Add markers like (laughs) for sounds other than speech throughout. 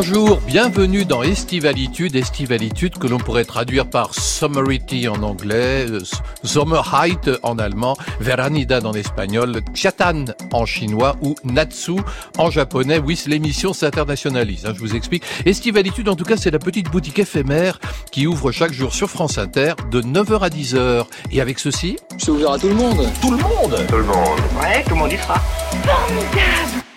Bonjour, bienvenue dans Estivalitude, Estivalitude que l'on pourrait traduire par Summerity en anglais, euh, Sommerheit en allemand, Veranidad en espagnol, Chatan en chinois ou Natsu en japonais. Oui, l'émission s'internationalise, hein, je vous explique. Estivalitude, en tout cas, c'est la petite boutique éphémère qui ouvre chaque jour sur France Inter de 9h à 10h. Et avec ceci... C'est ouvert à tout le monde. Tout le monde Tout le monde. Ouais, tout le monde y sera. Formidable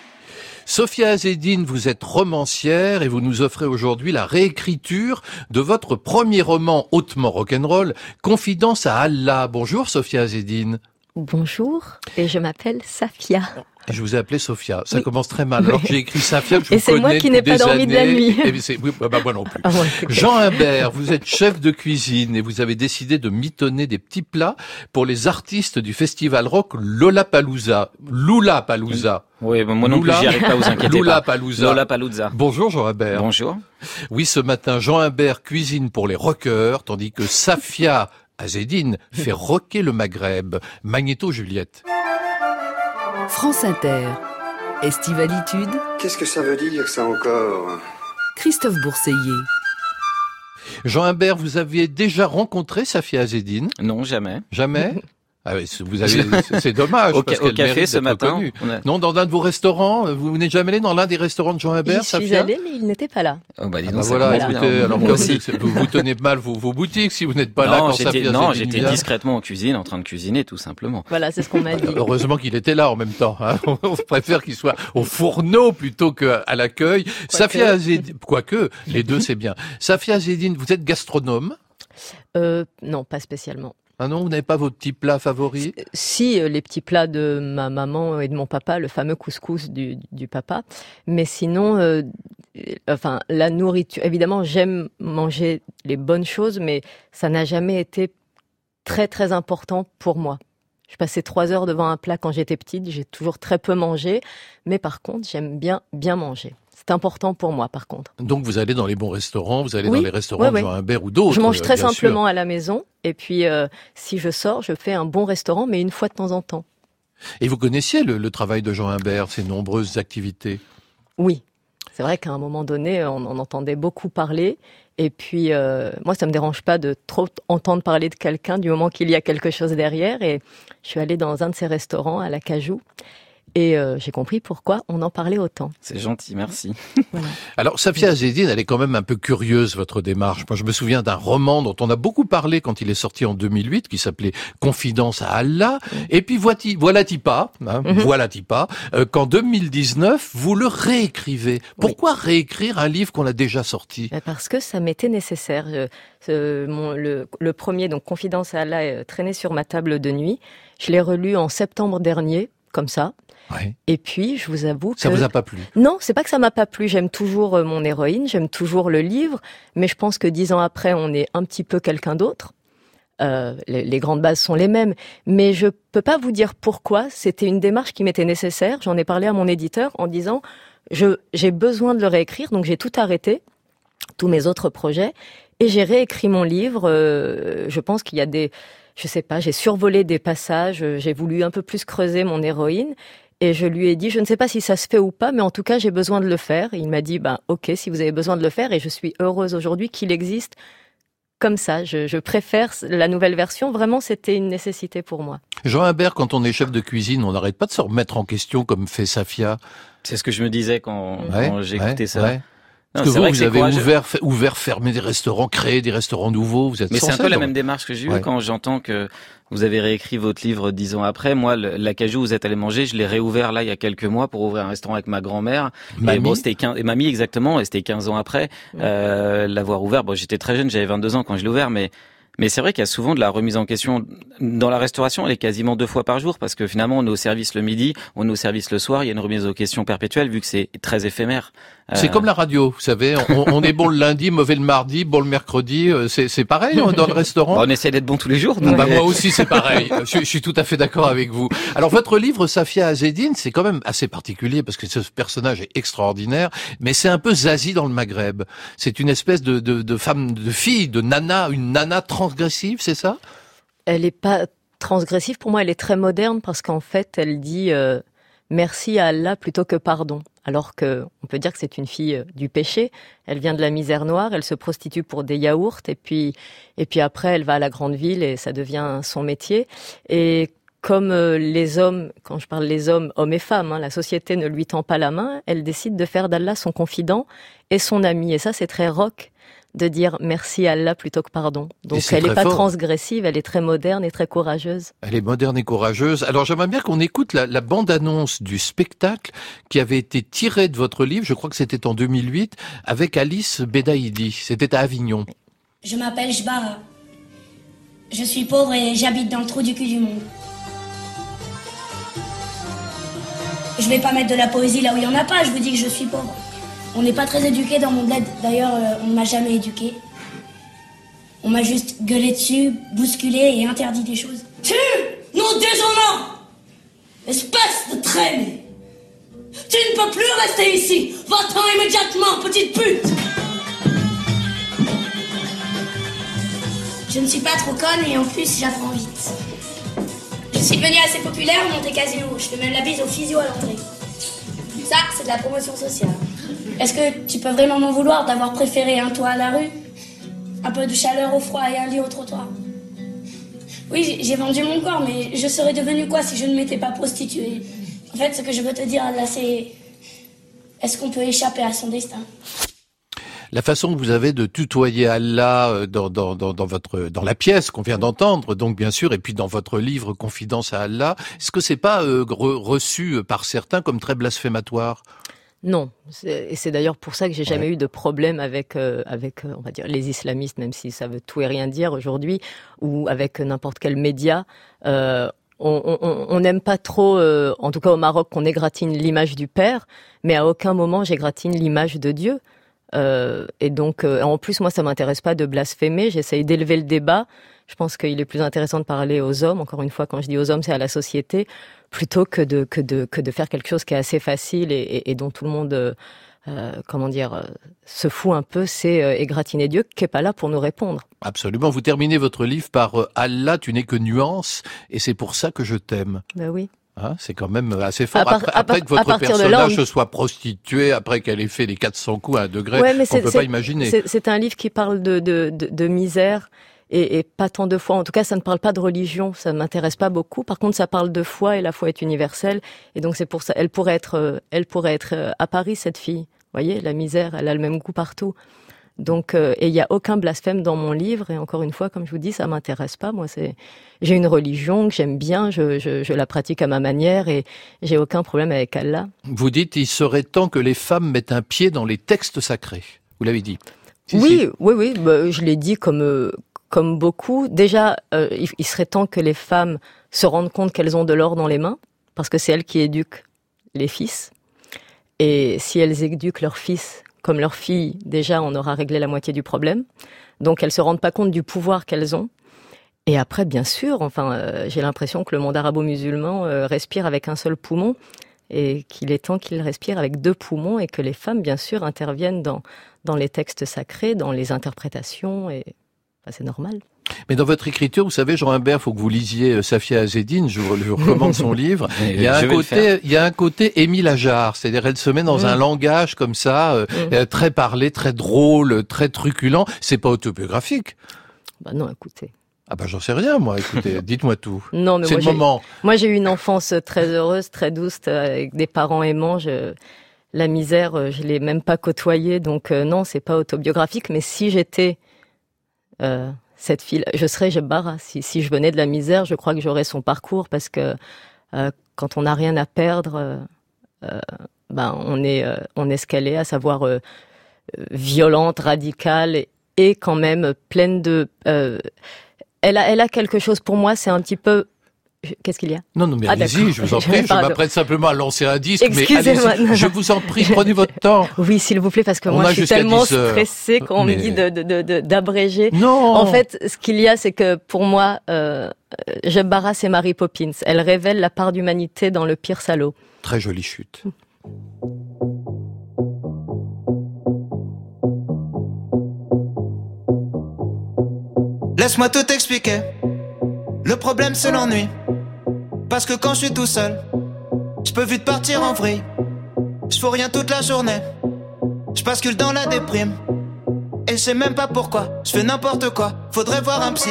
Sophia Azedine, vous êtes romancière et vous nous offrez aujourd'hui la réécriture de votre premier roman hautement rock'n'roll, Confidence à Allah. Bonjour Sophia Azedine. Bonjour, et je m'appelle Safia. Je vous ai appelé Sophia. Ça commence très mal. Alors que j'ai écrit Safia, je Et vous c'est moi qui n'ai pas dormi de la nuit. Et c'est- oui, bah, bah, moi non plus. Ah. Jean Humbert, vous êtes chef de cuisine et vous avez décidé de mitonner des petits plats pour les artistes du festival rock Lollapalooza. Lollapalooza. Oui, bon, moi non plus, Loula- j'y arrive pas, vous inquiétez pas. Lollapalooza. Lola Palooza. Bonjour Jean Humbert. Bonjour. Oui, ce matin, Jean Humbert cuisine pour les rockers, tandis que Safia Azedine fait (laughs) rocker le Maghreb. Magnéto Juliette. France Inter. Estivalitude. Qu'est-ce que ça veut dire ça encore Christophe Bourseiller. Jean Humbert, vous aviez déjà rencontré Safia Azedine Non, jamais. Jamais? (laughs) ah oui, vous (laughs) avez, c'est- dommage. Au, parce au café ce matin. a- Non, dans l'un de vos restaurants, vous n'êtes jamais allé dans l'un des restaurants de Jean Humbert, J'y suis allée, mais il n'était pas là. Oh, bah, dis Ah donc, bah voilà, écoutez, alors vous, vous tenez mal vos, vos boutiques si vous n'êtes pas là non, quand j'étais, Safia non, j'étais discrètement en cuisine, en train de cuisiner, tout simplement. Voilà, c'est ce qu'on m'a (laughs) dit. Heureusement qu'il était là en même temps. Hein. (laughs) On préfère qu'il soit au fourneau plutôt qu'à l'accueil. Safia Azedine, quoique, les deux c'est bien. Safia Azedine, vous êtes gastronome? Euh, non, pas spécialement. Ah non, vous n'avez pas votre petit plat favori? Si, euh, les petits plats de ma maman et de mon papa, le fameux couscous du, papa. Mais sinon, euh, enfin, la nourriture, évidemment, j'aime manger les bonnes choses, mais ça n'a jamais été très, très important pour moi. Je passais trois heures devant un plat quand j'étais petite, j'ai toujours très peu mangé, mais par contre, j'aime bien, bien manger. C'est important pour moi, par contre. Donc vous allez dans les bons restaurants, vous allez Oui, dans les restaurants ouais, de. Jean Humbert ou d'autres. Je mange euh, très sûr. simplement à la maison, et puis euh, si je sors, je fais un bon restaurant, mais une fois de temps en temps. Et vous connaissiez le, le travail de Jean Humbert, ses nombreuses activités? Oui, c'est vrai qu'à un moment donné, on en entendait beaucoup parler. Et puis, euh, moi, ça me dérange pas de trop entendre parler de quelqu'un du moment qu'il y a quelque chose derrière. Et je suis allée dans un de ces restaurants à la Cajou. Et euh, j'ai compris pourquoi on en parlait autant. C'est gentil, merci. (laughs) Alors, Safia Azedine, elle est quand même un peu curieuse, votre démarche. Moi, je me souviens d'un roman dont on a beaucoup parlé quand il est sorti en 2008, qui s'appelait Confidence à Allah. Et puis, voici, voilà-t-il pas, hein, Mhm. voilà-t-il pas, euh, qu'en 2019, vous le réécrivez. Pourquoi réécrire un livre qu'on a déjà sorti? Mais Parce que ça m'était nécessaire. Je- ce- mon- le, le premier, donc Confidence à Allah, euh, traîné sur ma table de nuit. Je l'ai relu en septembre dernier, comme ça. Ouais. Et puis, je vous avoue que... Ça vous a pas plu? Non, c'est pas que ça m'a pas plu. J'aime toujours euh, mon héroïne, j'aime toujours le livre, mais je pense que dix ans après, on est un petit peu quelqu'un d'autre. Euh, les, les grandes bases sont les mêmes, mais je peux pas vous dire pourquoi. C'était une démarche qui m'était nécessaire. J'en ai parlé à mon éditeur en disant je j'ai besoin de le réécrire, donc j'ai tout arrêté, tous mes autres projets, et j'ai réécrit mon livre. Euh, je pense qu'il y a des, je sais pas, j'ai survolé des passages, j'ai voulu un peu plus creuser mon héroïne. Et je lui ai dit, je ne sais pas si ça se fait ou pas, mais en tout cas, j'ai besoin de le faire. Et il m'a dit, ben, ok, si vous avez besoin de le faire. Et je suis heureuse aujourd'hui qu'il existe comme ça. Je, je préfère la nouvelle version. Vraiment, c'était une nécessité pour moi. Jean Humbert, quand on est chef de cuisine, on n'arrête pas de se remettre en question comme fait Safia. C'est ce que je me disais quand, Ouais, quand j'ai ouais, écouté ça. ouais. Non, Parce que vous, vrai vous c'est avez courageux. ouvert, fait- ouvert, fermé des restaurants, créé des restaurants nouveaux. Vous êtes Mais c'est un peu la même démarche que j'ai eue Ouais. quand j'entends que vous avez réécrit votre livre dix ans après. Moi, le- la cajou, où vous êtes allé manger, je l'ai réouvert là il y a quelques mois pour ouvrir un restaurant avec ma grand-mère. Et bon, c'était 15, et mamie exactement, et c'était 15 ans après euh, l'avoir ouvert. Bon, j'étais très jeune, j'avais 22 ans quand je l'ai ouvert, mais mais c'est vrai qu'il y a souvent de la remise en question dans la restauration. Elle est quasiment deux fois par jour parce que finalement, on est au service le midi, on est au service le soir. Il y a une remise en question perpétuelle vu que c'est très éphémère. C'est Euh, comme la radio, vous savez, on, on est bon le lundi, mauvais le mardi, bon le mercredi, euh, c'est c'est pareil hein, dans le restaurant. bah, on essaie d'être bon tous les jours. Bah, donc, moi aussi c'est pareil, je, je suis tout à fait d'accord avec vous. Alors votre livre Safia Azedine, c'est quand même assez particulier parce que ce personnage est extraordinaire, mais c'est un peu Zazie dans le Maghreb. C'est une espèce de, de, de femme, de fille, de nana, une nana transgressive, c'est ça? Elle est pas transgressive. Pour moi, elle est très moderne parce qu'en fait, elle dit euh, merci à Allah plutôt que pardon. Alors que on peut dire que c'est une fille euh, du péché. Elle vient de la misère noire, elle se prostitue pour des yaourts et puis et puis après elle va à la grande ville et ça devient son métier. Et comme euh, les hommes, quand je parle les hommes, hommes et femmes, hein, la société ne lui tend pas la main, elle décide de faire d'Allah son confident et son ami. Et ça, c'est très rock de dire merci à Allah plutôt que pardon. Donc elle n'est pas transgressive, elle est très moderne et très courageuse. Elle est moderne et courageuse. Alors j'aimerais bien qu'on écoute la, la bande-annonce du spectacle qui avait été tiré de votre livre, je crois que c'était en 2008, avec Alice Bedaïdi. C'était à Avignon. Je m'appelle Jbara. Je suis pauvre et j'habite dans le trou du cul du monde. Je vais pas mettre de la poésie là où il y en a pas, je vous dis que je suis pauvre. On n'est pas très éduqué dans mon bled. D'ailleurs, euh, on ne m'a jamais éduqué. On m'a juste gueulé dessus, bousculé et interdit des choses. Tu Nom déshonnant Espèce de traîne Tu ne peux plus rester ici Va-t'en immédiatement, petite pute Je ne suis pas trop conne et en plus j'apprends vite. Je suis devenue assez populaire au Monte Casino. Je fais même la bise au physio à l'entrée. Ça, c'est de la promotion sociale. Est-ce que tu peux vraiment m'en vouloir d'avoir préféré un toit à la rue? Un peu de chaleur au froid et un lit au trottoir. Oui, j'ai vendu mon corps, mais je serais devenue quoi si je ne m'étais pas prostituée? En fait, ce que je veux te dire là, c'est... Est-ce qu'on peut échapper à son destin? La façon que vous avez de tutoyer Allah euh, dans, dans, dans, votre la pièce qu'on vient d'entendre, donc bien sûr, et puis dans votre livre Confidence à Allah, est-ce que c'est pas euh, reçu par certains comme très blasphématoire? Non, et c'est d'ailleurs pour ça que j'ai jamais eu de problème avec euh, avec euh, on va dire les islamistes, même si ça veut tout et rien dire aujourd'hui, ou avec n'importe quel média. Euh, on n'aime pas trop, euh, en tout cas au Maroc, qu'on égratigne l'image du père, mais à aucun moment j'égratigne l'image de Dieu. et donc, en plus, moi, ça m'intéresse pas de blasphémer. J'essaye d'élever le débat. Je pense qu'il est plus intéressant de parler aux hommes. Encore une fois, quand je dis aux hommes, c'est à la société plutôt que de, que de, que de faire quelque chose qui est assez facile et, et, dont tout le monde, euh, euh, comment dire, euh, se fout un peu, c'est euh, égratigner Dieu qui est pas là pour nous répondre. Absolument. Vous terminez votre livre par Allah, tu n'es que nuance, et c'est pour ça que je t'aime. Ben oui. Hein, c'est quand même assez fort. après, que votre personnage se soit prostitué, après qu'elle ait fait les 400 coups à un degré, ouais, on peut pas imaginer. C'est un livre qui parle de, de, de, de misère et, et, pas tant de foi. En tout cas, ça ne parle pas de religion, ça ne m'intéresse pas beaucoup. Par contre, ça parle de foi et la foi est universelle. Et donc c'est pour ça, elle pourrait être, euh, elle pourrait être euh, à Paris cette fille. Vous voyez, la misère, elle a le même goût partout. Donc, euh, et il n'y a aucun blasphème dans mon livre. Et encore une fois, comme je vous dis, ça m'intéresse pas. Moi, c'est, j'ai une religion que j'aime bien, je, je, je, la pratique à ma manière et j'ai aucun problème avec Allah. Vous dites, il serait temps que les femmes mettent un pied dans les textes sacrés. Vous l'avez dit. oui, oui, oui, bah, je l'ai dit comme comme beaucoup, déjà, euh, il, serait temps que les femmes se rendent compte qu'elles ont de l'or dans les mains, parce que c'est elles qui éduquent les fils. Et si elles éduquent leurs fils comme leurs filles, déjà, on aura réglé la moitié du problème. Donc, elles se rendent pas compte du pouvoir qu'elles ont. Et après, bien sûr, enfin, euh, j'ai l'impression que le monde arabo-musulman euh, respire avec un seul poumon et qu'il est temps qu'il respire avec deux poumons et que les femmes, bien sûr, interviennent dans, dans les textes sacrés, dans les interprétations et c'est normal. Mais dans votre écriture, vous savez, Jean Humbert, faut que vous lisiez euh, Safia Azedine, je vous, recommande son (laughs) livre. il y a un côté, il y a un côté Émile Ajar, c'est-à-dire elle se met dans un langage comme ça, euh, mm. euh, très parlé, très drôle, très truculent. C'est pas autobiographique. Bah non, écoutez. Ah bah j'en sais rien moi, écoutez, (laughs) dites-moi tout. Non mais c'est le moment. Moi j'ai eu une enfance très heureuse, très douce, avec des parents aimants. Je... La misère, je l'ai même pas côtoyée, donc non, c'est pas autobiographique. Mais si j'étais euh, cette fille. Je serais Jebara. Si, si je venais de la misère, je crois que j'aurais son parcours parce que euh, quand on n'a rien à perdre, euh, ben on est on est à savoir violente, radicale et quand même pleine de. elle a elle a quelque chose pour moi. C'est un petit peu Qu'est-ce qu'il y a Non, non, mais ah, allez-y, je vous en prie. (laughs) Je m'apprête simplement à lancer un disque, mais allez je vous en prie, prenez votre (laughs) temps. Oui, s'il vous plaît, parce que moi, je suis tellement stressée quand on me dit d'abréger. De, de, non En fait, ce qu'il y a, c'est que pour moi, euh, Jebara, c'est Mary Poppins. Elle révèle la part d'humanité dans le pire salaud. Très jolie chute. Laisse-moi tout expliquer. Le problème c'est l'ennui. Parce que quand je suis tout seul, je peux vite partir en vrille. Je rien toute la journée. Je bascule dans la déprime. Et je sais même pas pourquoi. Je fais n'importe quoi. Faudrait voir un psy.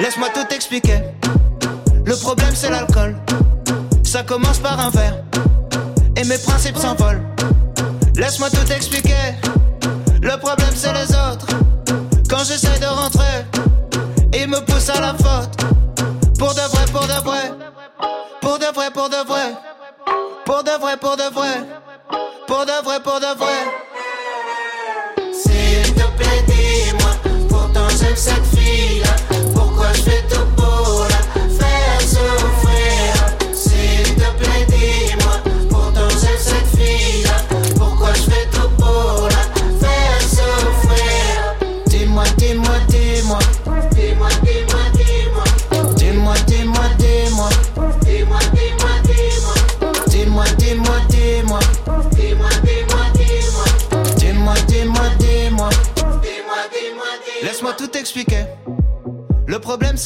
Laisse-moi tout expliquer. Le problème c'est l'alcool. Ça commence par un verre. Et mes principes s'envolent. Laisse-moi tout expliquer. Le problème c'est les autres. Quand j'essaie de rentrer, ils me poussent à la faute. Pour de vrai, pour de vrai. Pour de vrai, pour de vrai. Pour de vrai, pour de vrai. Pour de vrai, pour de vrai. S'il te plaît, dis-moi. Pourtant j'aime cette fille-là. Pourquoi je fais tout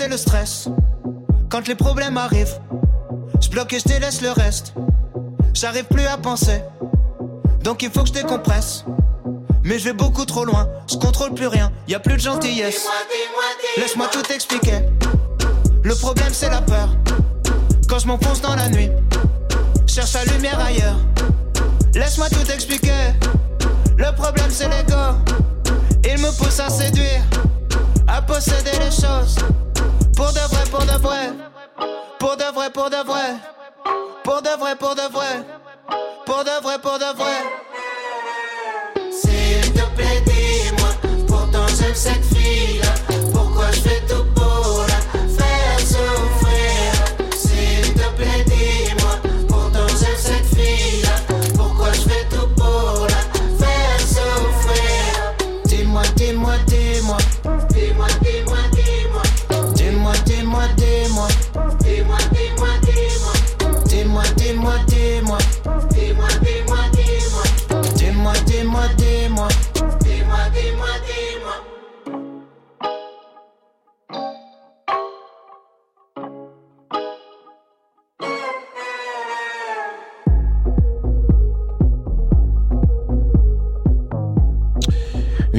c'est le stress. Quand les problèmes arrivent, je bloque et je délaisse le reste. J'arrive plus à penser. Donc il faut que je décompresse. Mais je vais beaucoup trop loin, je contrôle plus rien, y a plus de gentillesse. Laisse-moi tout expliquer. Le problème c'est la peur. Quand je m'enfonce dans la nuit, cherche la lumière ailleurs. Laisse-moi tout expliquer. Le problème c'est l'ego. Il me pousse à séduire, à posséder les choses. Pour de vrai, pour de vrai. Pour de vrai, pour de vrai. Pour de vrai, pour de vrai. Pour de vrai, pour de vrai. S'il te plaît, dis-moi. Pourtant j'aime cette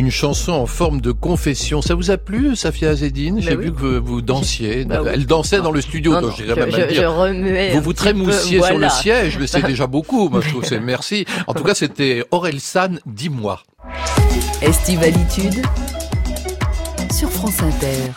Une chanson en forme de confession. Ça vous a plu, Safia Azedine J'ai Bah oui. vu que vous, vous dansiez. (laughs) Bah oui. Elle dansait dans le studio, Non, donc non, j'irais même je, à je, dire. je remuais Vous vous trémoussiez sur le siège, mais c'est (laughs) déjà beaucoup. Moi, je trouve c'est merci. En tout (laughs) cas, c'était Aurel San, dis-moi. Estivalitude sur France Inter.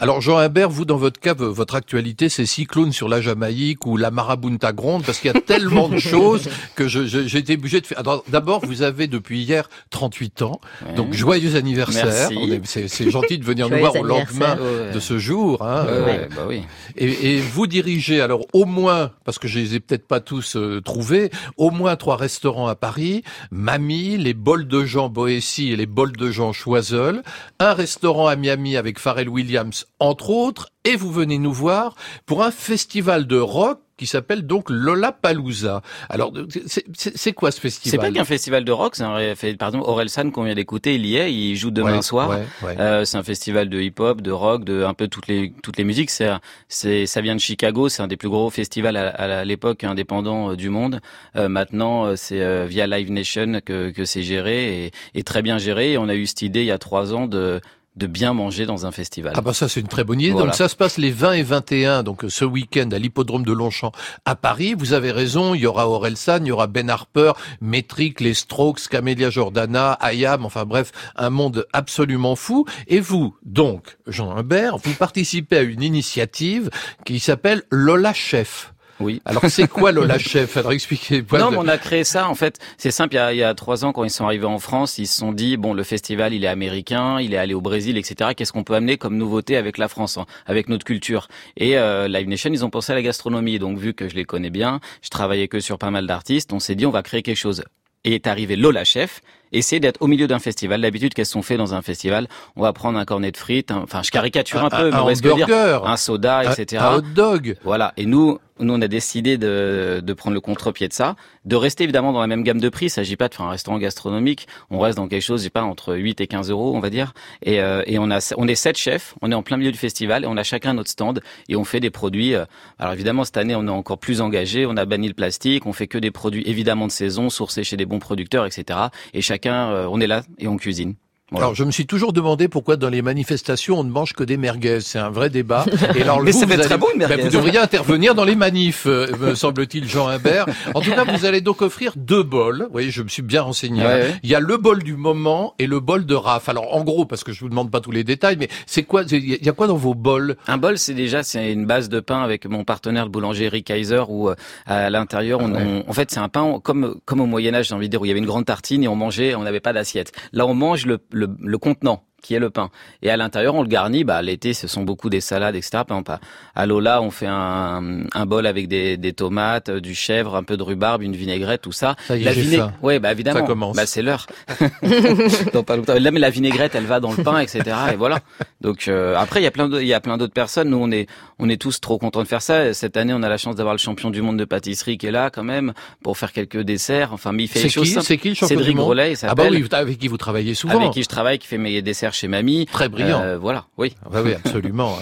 Alors Jean Imbert, vous dans votre cas, votre actualité, c'est Cyclone sur la Jamaïque ou la Marabunta Gronde, parce qu'il y a tellement de (laughs) choses que j'ai été obligé de faire. D'abord, vous avez depuis hier 38 ans, Ouais. donc joyeux anniversaire. C'est gentil de venir (laughs) nous voir au lendemain. Ouais. de ce jour. Hein. Euh, ouais, bah oui. Et, et vous dirigez alors au moins, parce que je les ai peut-être pas tous euh, trouvés, au moins trois restaurants à Paris, Mamie, les bols de Jean Boétie et les bols de Jean Choiseul, un restaurant à Miami avec Pharrell Williams entre autres, et vous venez nous voir pour un festival de rock qui s'appelle donc Lollapalooza. Alors c'est- c'est c'est quoi ce C'est festival pas qu'un festival de rock, c'est un par exemple Orelsan qu'on vient d'écouter, il y est, il joue demain Ouais, soir. ouais, ouais. Euh, c'est un festival de hip-hop, de rock, de un peu toutes les toutes les musiques. C'est c'est ça vient de Chicago, c'est un des plus gros festivals à, à l'époque indépendant euh, du monde. Euh, maintenant, euh, c'est euh, via Live Nation que que c'est géré et, et très bien géré. Et on a eu cette idée il y a trois ans de de bien manger dans un festival. Ah bah ça c'est une très bonne idée. Voilà. Donc ça se passe les 20 et 21 donc ce week-end à l'hippodrome de Longchamp à Paris. Vous avez raison, il y aura Orelsan, il y aura Ben Harper, Metric, les Strokes, Camélia Jordana, Ayam, enfin bref, un monde absolument fou. Et vous, donc, Jean Humbert, vous participez à une initiative qui s'appelle Lola Chef. Oui. Alors c'est quoi Lola Chef? Alors expliquez-moi. Non, mais on a créé ça. En fait, c'est simple. Il y, a, il y a trois ans, quand ils sont arrivés en France, ils se sont dit bon, le festival, il est américain, il est allé au Brésil, etc. Qu'est-ce qu'on peut amener comme nouveauté avec la France, hein, avec notre culture? Et euh, Live Nation, ils ont pensé à la gastronomie. Donc, vu que je les connais bien, je travaillais que sur pas mal d'artistes, on s'est dit on va créer quelque chose. Et est arrivé Lola Chef, essayer d'être au milieu d'un festival. D'habitude, qu'est-ce qu'on fait dans un festival? On va prendre un cornet de frites, un- enfin, je caricature un, peu, mais un on va dire, un soda, etc. un hot dog. Voilà. Et nous, nous on a décidé de, de prendre le contre-pied de ça, de rester évidemment dans la même gamme de prix. Il s'agit pas de faire un restaurant gastronomique. On reste dans quelque chose, je pas, entre 8 et 15 euros, on va dire. Et, euh, et on a, on est sept chefs. On est en plein milieu du festival et on a chacun notre stand et on fait des produits. euh, alors évidemment cette année on est encore plus engagé. On a banni le plastique. On fait que des produits évidemment de saison, sourcés chez des bons producteurs, etc. Et chacun, euh, on est là et on cuisine. Voilà. Alors, je me suis toujours demandé pourquoi dans les manifestations, on ne mange que des merguez. C'est un vrai débat. Et alors, (laughs) Mais vous, ça très bon, une merguez. Ben, vous devriez intervenir dans les manifs, euh, me (laughs) semble-t-il, Jean Imbert. En tout cas, vous allez donc offrir deux bols. Vous voyez, je me suis bien renseigné. Ouais, hein. ouais. Il y a le bol du moment et le bol de Raph. Alors, en gros, parce que je vous demande pas tous les détails, mais c'est quoi, il y a quoi dans vos bols? Un bol, c'est déjà c'est une base de pain avec mon partenaire le boulanger Eric Kaiser où euh, à l'intérieur, on, Ah ouais. on- en fait, c'est un pain comme comme au Moyen Âge, j'ai envie de dire, où il y avait une grande tartine et on mangeait, on n'avait pas d'assiette. Là, on mange le, le, contenant qui est le pain. Et à l'intérieur, on le garnit. Bah, l'été, ce sont beaucoup des salades, etc. Par exemple, à- Lola, on fait un, un bol avec des, des tomates, euh, du chèvre, un peu de rhubarbe, une vinaigrette, tout ça. Ça y est, la vinaigrette, ouais, bah évidemment. Ça commence. Bah c'est l'heure. (laughs) Dans pas longtemps. Là, mais la vinaigrette, elle va dans le pain, etc. Et voilà. Donc euh, après, il y a plein de, il y a plein d'autres personnes. Nous, on est, on est tous trop contents de faire ça. Cette année, on a la chance d'avoir le champion du monde de pâtisserie qui est là, quand même, pour faire quelques desserts. Enfin, mais il fait choses simples. c'est qui le champion Cédric du monde? Grolet, il Ah bah oui, avec qui vous travaillez souvent. Avec qui je travaille, qui fait mes desserts chez Mamie. Très brillant. Euh, voilà, oui. Ah bah oui, absolument.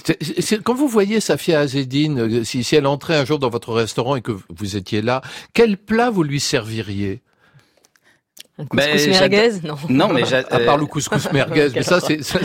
(laughs) Quand vous voyez Safia Azedine, euh, si, si elle entrait un jour dans votre restaurant et que vous étiez là, quel plat vous lui serviriez? Un Ben, couscous merguez, non. Non, mais (laughs) À euh, part le couscous merguez, mais ça c'est... ça,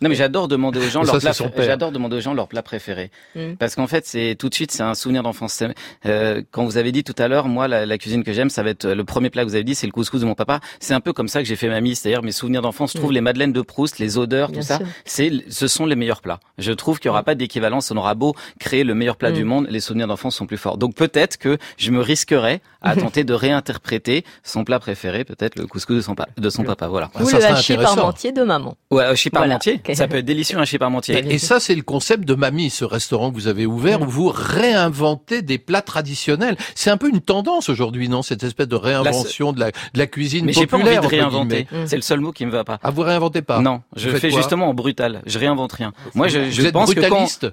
Non mais j'adore demander aux gens ça, leur c'est plat. J'adore demander aux gens leur plat préféré Mm. parce qu'en fait c'est tout de suite c'est un souvenir d'enfance. Euh, quand vous avez dit tout à l'heure, moi la, la cuisine que j'aime, ça va être euh, le premier plat que vous avez dit, c'est le couscous de mon papa. C'est un peu comme ça que j'ai fait mamie, c'est-à-dire mes souvenirs d'enfance. Je trouve Mm. les madeleines de Proust, les odeurs, Bien tout ça, c'est ce sont les meilleurs plats. Je trouve qu'il y aura pas d'équivalence. On aura beau créer le meilleur plat Mm. du monde, les souvenirs d'enfance sont plus forts. Donc peut-être que je me risquerais à (laughs) tenter de réinterpréter son plat préféré, peut-être le couscous de son, pa- de son papa. Voilà. Ou ça le hachis parmentier de maman. Ouais, un chip Voilà. parmentier. Ok. Ça peut être délicieux un chip parmentier. Bah, Et ça, c'est le concept de Mamie, ce restaurant que vous avez ouvert, où vous réinventez des plats traditionnels. C'est un peu une tendance aujourd'hui, non Cette espèce de réinvention de, la, de la cuisine Mais j'ai pas envie populaire. de réinventer. C'est le seul mot qui me va pas. Ah, vous réinventez pas Non, je fais justement en brutal. Je réinvente rien. Moi, je, Vous je êtes pense que quand, brutaliste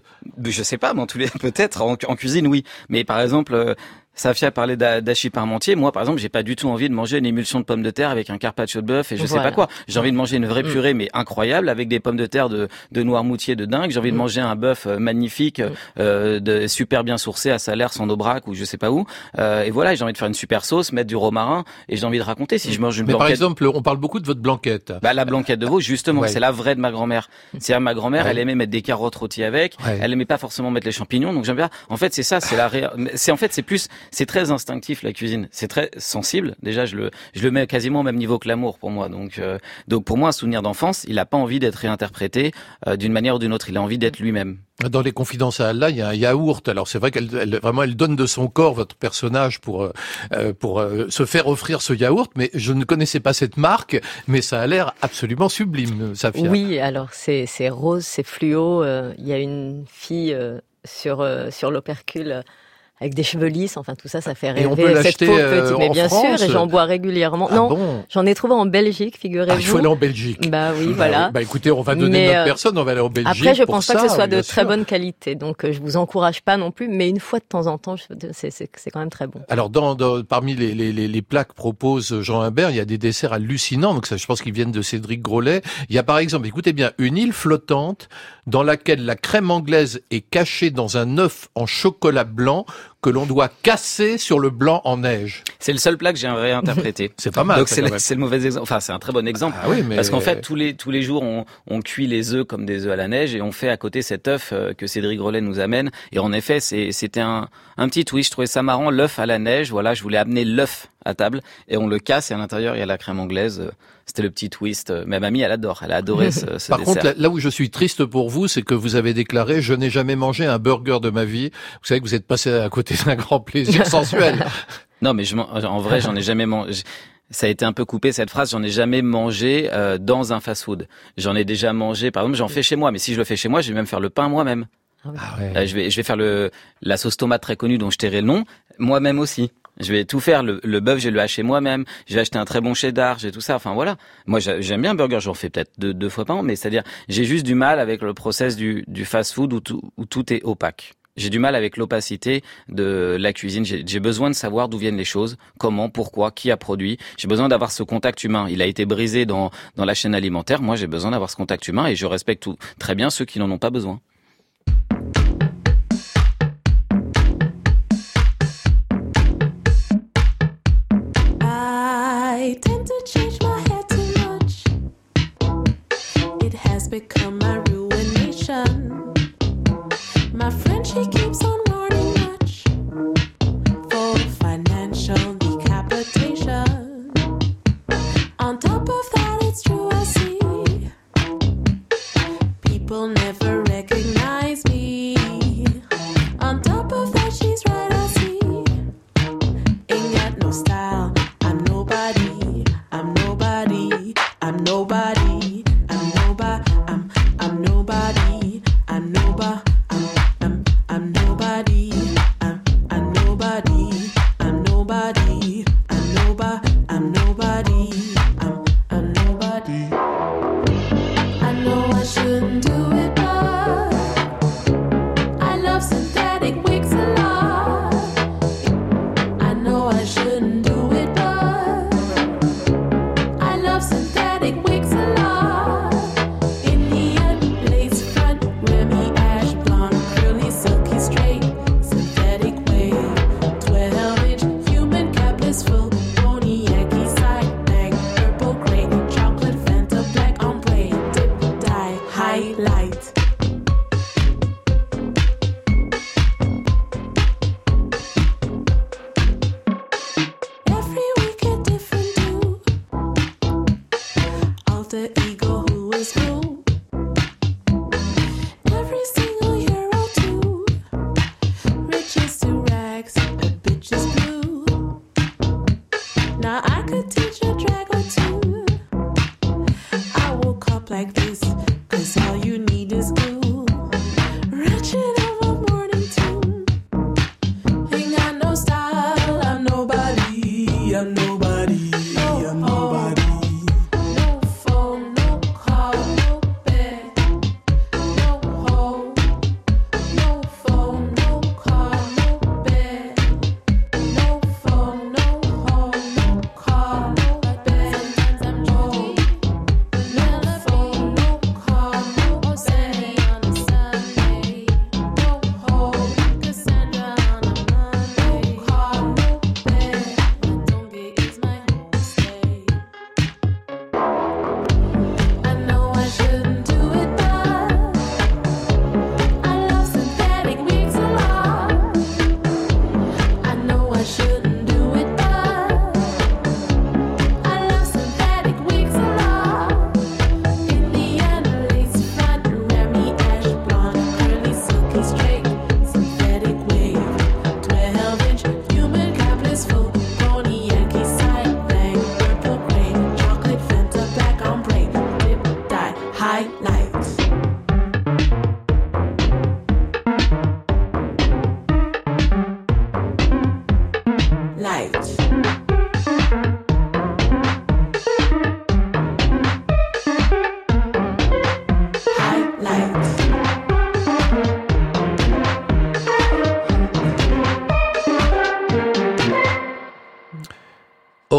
je sais pas, mais en tous les (laughs) peut-être en, en cuisine, oui. Mais par exemple, euh, Safia parlait d'hachis parmentier. Moi, par exemple, j'ai pas du tout envie de manger une émulsion de pommes de terre avec un carpaccio de bœuf et je sais Voilà. pas quoi. J'ai envie de manger une vraie Mm. purée, mais incroyable, avec des pommes de terre de, de Noirmoutier de dingue. J'ai envie de Mm. manger un bœuf euh, magnifique, Mm. euh, de, super bien sourcé à Salaire, sans Aubrac ou je sais pas où. Euh, et voilà, j'ai envie de faire une super sauce, mettre du romarin et j'ai envie de raconter si je mange une Mais par blanquette. exemple, on parle beaucoup de votre blanquette. Bah, la blanquette de veau, justement, Ouais. c'est la vraie de ma grand-mère. C'est ma grand-mère, Ouais. elle aimait mettre des carottes rôties avec. Ouais. Elle aimait pas forcément mettre les champignons, donc j'aime bien. En fait, c'est ça, c'est la, ré- c'est en fait, c'est plus, c'est très instinctif la cuisine. C'est très sensible. Déjà, je le, je le mets quasiment au même niveau que l'amour pour moi. Donc, euh, donc pour moi, un souvenir d'enfance, il a pas envie d'être réinterprété euh, d'une manière ou d'une autre. Il a envie d'être lui-même. Dans les confidences à Allah, il y a un yaourt. Alors c'est vrai qu'elle elle, vraiment elle donne de son corps votre personnage pour euh, pour euh, se faire offrir ce yaourt. Mais je ne connaissais pas cette marque, mais ça a l'air absolument sublime, Safia. Oui, alors c'est c'est rose, c'est fluo. euh, Il y a une fille euh, sur euh, sur l'opercule euh, avec des cheveux lisses. Enfin tout ça, ça fait Et on rêver. peut cette l'acheter, peau euh, petite, mais en bien France sûr, et j'en bois régulièrement. Ah non, bon j'en ai trouvé en Belgique, figurez-vous. Ah, il faut aller en Belgique. Bah oui, Bah voilà. Bah écoutez, on va donner Mais, notre euh, personne, on va aller en Belgique. Après, je pense pas que ce soit de sûr. très bonne qualité, donc euh, je vous encourage pas non plus. Mais une fois de temps en temps, c'est quand même très bon. Alors, dans, dans- parmi les, les, les, les plats que propose Jean Humbert, il y a des desserts hallucinants. Donc, ça, je pense qu'ils viennent de Cédric Grolet. Il y a par exemple, écoutez bien, une île flottante dans laquelle la crème anglaise est cachée dans un œuf en chocolat blanc que l'on doit casser sur le blanc en neige. C'est le seul plat que j'ai réinterprété. (laughs) C'est pas mal. Donc c'est le, mauvais exemple. Enfin, c'est un très bon exemple. Ah oui, mais Parce qu'en fait, tous les tous les jours, on, on cuit les œufs comme des œufs à la neige et on fait à côté cet œuf euh, que Cédric Grolet nous amène. Et en effet, c'était un un petit twist. Je trouvais ça marrant, l'œuf à la neige. Voilà, je voulais amener l'œuf à table et on le casse et à l'intérieur il y a la crème anglaise. Euh, C'était le petit twist. Euh, Ma mamie, elle adore. Elle a adoré ce, (laughs) ce Par dessert. contre, là, là où je suis triste pour vous, c'est que vous avez déclaré je n'ai jamais mangé un burger de ma vie. Vous savez que vous êtes passé à côté d'un grand plaisir (laughs) sensuel. Non, mais je, m'en- en vrai, j'en ai jamais mangé. Ça a été un peu coupé cette phrase. J'en ai jamais mangé euh, dans un fast-food. J'en ai déjà mangé. Par exemple, j'en fais chez moi. Mais si je le fais chez moi, je vais même faire le pain moi-même. Ah ouais. Euh, je vais, je vais faire le la sauce tomate très connue dont je tairai le nom moi-même aussi. Je vais tout faire. Le, le bœuf, je vais le hacher moi-même. Je vais acheter un très bon cheddar. J'ai tout ça. Enfin voilà. Moi, j'a- j'aime bien burger. J'en fais peut-être deux, deux fois par an. Mais c'est-à-dire, j'ai juste du mal avec le process du, du fast-food où tout, où tout est opaque. J'ai du mal avec l'opacité de la cuisine. J'ai j'ai besoin de savoir d'où viennent les choses, comment, pourquoi, qui a produit. J'ai besoin d'avoir ce contact humain. Il a été brisé dans, dans la chaîne alimentaire. Moi, j'ai besoin d'avoir ce contact humain et je respecte tout, très bien ceux qui n'en ont pas besoin. Become my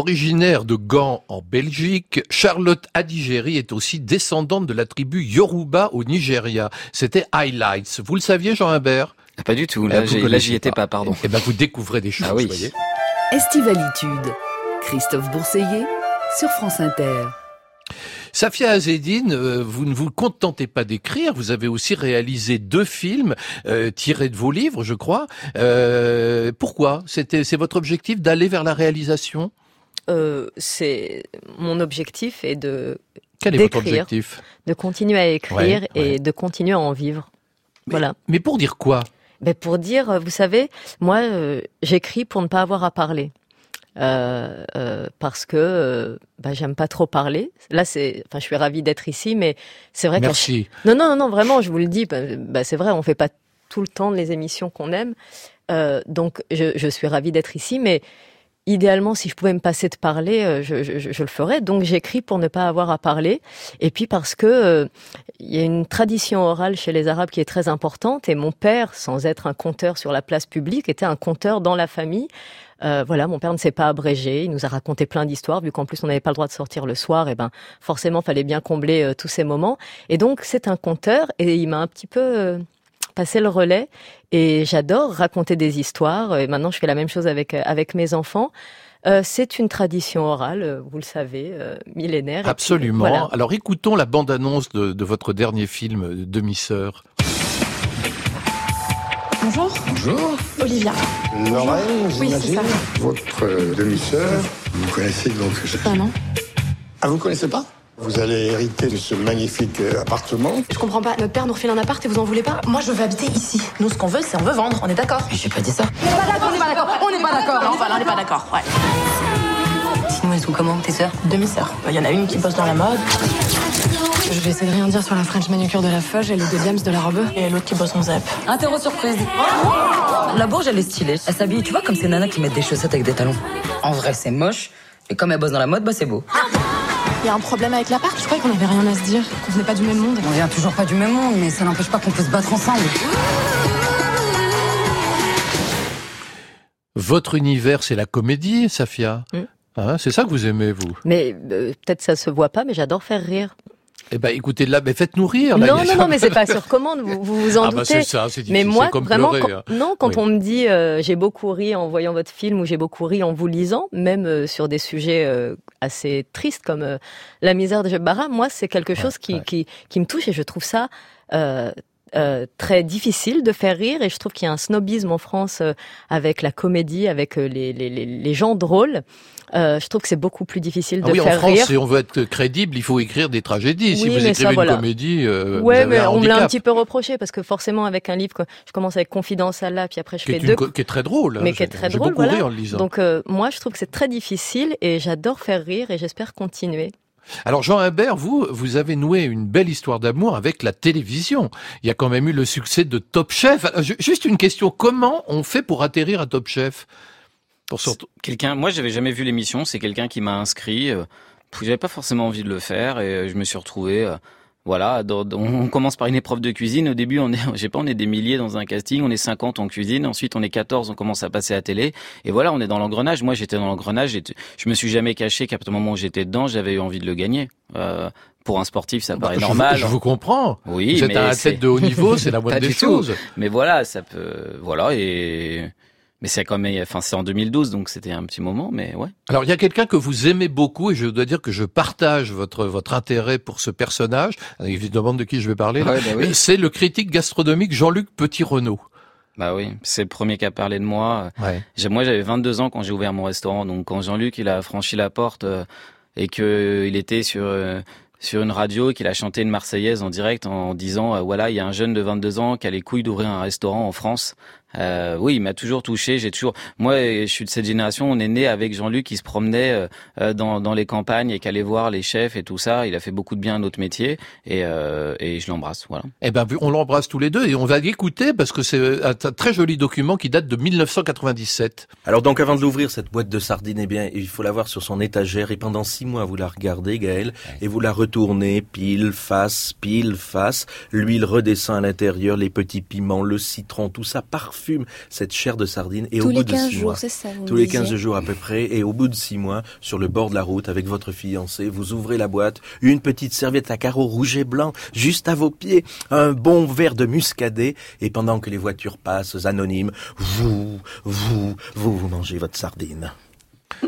Originaire de Gand en Belgique, Charlotte Adigéry est aussi descendante de la tribu Yoruba au Nigeria. C'était Highlights. Vous le saviez, Jean Humbert Ah, Pas du tout. Là, vous j'ai- là, j'y étais pas, pardon. Eh ben, vous découvrez des choses, Ah oui. voyez. Estivalitude. Christophe Bourseiller sur France Inter. Safia Azedine, euh, vous ne vous contentez pas d'écrire, vous avez aussi réalisé deux films euh, tirés de vos livres, je crois. Euh, pourquoi? C'était c'est votre objectif d'aller vers la réalisation? Euh, c'est mon objectif est de Quel est votre objectif de continuer à écrire Ouais, et de continuer à en vivre. voilà. Mais pour dire quoi? Ben pour dire, euh, vous savez, moi, euh, j'écris pour ne pas avoir à parler. Euh, euh, parce que euh, ben, j'aime pas trop parler. Là, c'est, enfin, je suis ravie d'être ici, mais c'est vrai que Merci. non, non, non, non, vraiment, je vous le dis, ben, ben, c'est vrai, on fait pas tout le temps les émissions qu'on aime. Donc, je, je suis ravie d'être ici, mais idéalement, si je pouvais me passer de parler, euh, je, je- je le ferais. Donc j'écris pour ne pas avoir à parler. Et puis parce que euh, il y a une tradition orale chez les Arabes qui est très importante. Et mon père, sans être un conteur sur la place publique, était un conteur dans la famille. Euh, voilà, mon père ne s'est pas abrégé. Il nous a raconté plein d'histoires. Vu qu'en plus on n'avait pas le droit de sortir le soir, et ben forcément fallait bien combler euh, tous ces moments. Et donc c'est un conteur et il m'a un petit peu euh, passé le relais. Et j'adore raconter des histoires. Et maintenant je fais la même chose avec euh, avec mes enfants. Euh, c'est une tradition orale, euh, vous le savez, euh, millénaire. Puis, Absolument. voilà. Alors écoutons la bande-annonce de, de votre dernier film, euh, Demi-sœur. Bonjour, Bonjour. Olivia. Lorraine, Oui, c'est ça. Votre euh, demi-sœur, vous connaissez donc. Ah non Ah, vous connaissez pas? Vous allez hériter de ce magnifique euh, appartement. Je comprends pas. Notre père nous refile un appart et vous en voulez pas? Moi, je veux habiter ici. Nous, ce qu'on veut, c'est on veut vendre. On est d'accord? Mais j'ai pas dit ça. On n'est pas d'accord. On n'est pas d'accord. On n'est pas d'accord. Non, enfin, là, on n'est pas d'accord. Ouais. Sinon, elles sont comment, tes sœurs? Demi-sœur. Il y en a une qui bosse dans la mode. Je vais essayer de rien dire sur la French manucure de la feuge et le de James de la robe. Et l'autre qui bosse en zep. Interro surprise. La bourge, elle est stylée. Elle s'habille, tu vois, comme ces nanas qui mettent des chaussettes avec des talons. En vrai, c'est moche. Et comme elle bosse dans la mode, bah c'est beau. Il y a un problème avec l'appart Je croyais qu'on avait rien à se dire. Qu'on venait pas du même monde. On vient toujours pas du même monde, mais ça n'empêche pas qu'on peut se battre ensemble. Votre univers, c'est la comédie, Safia. Hein, c'est ça que vous aimez, vous? Mais euh, peut-être ça se voit pas, mais j'adore faire rire. Eh ben, écoutez, là, mais faites-nous rire. Là, non, non, non, mais c'est pas (laughs) sur commande. Vous vous, vous en Ah bah doutez. c'est ça, c'est. Mais moi, comme vraiment, pleurer, quand, hein. non, quand Oui. on me dit euh, j'ai beaucoup ri en voyant votre film ou j'ai beaucoup ri en vous lisant, même euh, sur des sujets euh, assez tristes comme euh, la misère de Jebara, moi, c'est quelque chose qui, ouais. qui, qui me touche et je trouve ça euh, très difficile de faire rire et je trouve qu'il y a un snobisme en France euh, avec la comédie, avec euh, les, les, les, gens drôles. Euh, je trouve que c'est beaucoup plus difficile Ah de oui, en faire France, rire. si on veut être crédible, il faut écrire des tragédies. si vous écrivez ça, une voilà. comédie, euh, vous Ouais, avez mais un on me l'a un petit peu reproché parce que forcément avec un livre, que je commence avec Confidence à là, puis après je qui fais une deux co- qui est très drôle. hein. mais qui est très j'ai drôle, beaucoup voilà. en le lisant. Donc euh, moi, je trouve que c'est très difficile et j'adore faire rire et j'espère continuer. Alors Jean Imbert, vous, vous avez noué une belle histoire d'amour avec la télévision. Il y a quand même eu le succès de Top Chef. Alors, ju- Juste une question, comment on fait pour atterrir à Top Chef? Pour. Quelqu'un, moi j'avais jamais vu l'émission, c'est quelqu'un qui m'a inscrit. Euh, j'avais pas forcément envie de le faire et euh, je me suis retrouvé. euh, voilà, on commence par une épreuve de cuisine. Au début, on est, (laughs) je sais pas, on est des milliers dans un casting, on est 50 en cuisine. Ensuite, on est 14, on commence à passer à télé. Et voilà, on est dans l'engrenage. Moi, j'étais dans l'engrenage. Je me suis jamais caché qu'à partir du moment où j'étais dedans, j'avais eu envie de le gagner. Euh, pour un sportif, ça paraît Bah, je, normal. je vous comprends. Oui, vous êtes mais un athlète de haut niveau, c'est la moindre (laughs) des choses. Mais voilà, ça peut, voilà et. Mais c'est quand même, enfin c'est en 2012 donc c'était un petit moment, mais ouais. Alors il y a quelqu'un que vous aimez beaucoup et je dois dire que je partage votre votre intérêt pour ce personnage. Évidemment de qui je vais parler. Ouais, bah oui. C'est le critique gastronomique Jean-Luc Petit-Renaud. Bah oui, c'est le premier qui a parlé de moi. Ouais. Moi, j'avais 22 ans quand j'ai ouvert mon restaurant. Donc, quand Jean-Luc il a franchi la porte euh, et que euh, il était sur euh, sur une radio, et qu'il a chanté une Marseillaise en direct en disant euh, voilà, il y a un jeune de 22 ans qui a les couilles d'ouvrir un restaurant en France. Euh, oui, il m'a toujours touché. J'ai toujours, moi, je suis de cette génération. On est né avec Jean-Luc qui se promenait euh, euh, dans dans les campagnes et qui allait voir les chefs et tout ça. Il a fait beaucoup de bien à notre métier et euh, et je l'embrasse. Voilà. Eh ben, on l'embrasse tous les deux et on va l'écouter parce que c'est un très joli document qui date de 1997. Alors donc avant de l'ouvrir, cette boîte de sardines, eh bien, il faut la voir sur son étagère et pendant six mois, vous la regardez, Gaël, et vous la retournez, pile, face, pile, face. L'huile redescend à l'intérieur, les petits piments, le citron, tout ça parfume cette chair de sardine. Et Tous au bout de 15 six jours, mois, ça, tous les disiez. 15 jours à peu près, et au bout de six mois, sur le bord de la route avec votre fiancé, vous ouvrez la boîte, une petite serviette à carreaux rouge et blanc, juste à vos pieds, un bon verre de muscadet, et pendant que les voitures passent anonymes, vous, vous, vous, vous mangez votre sardine.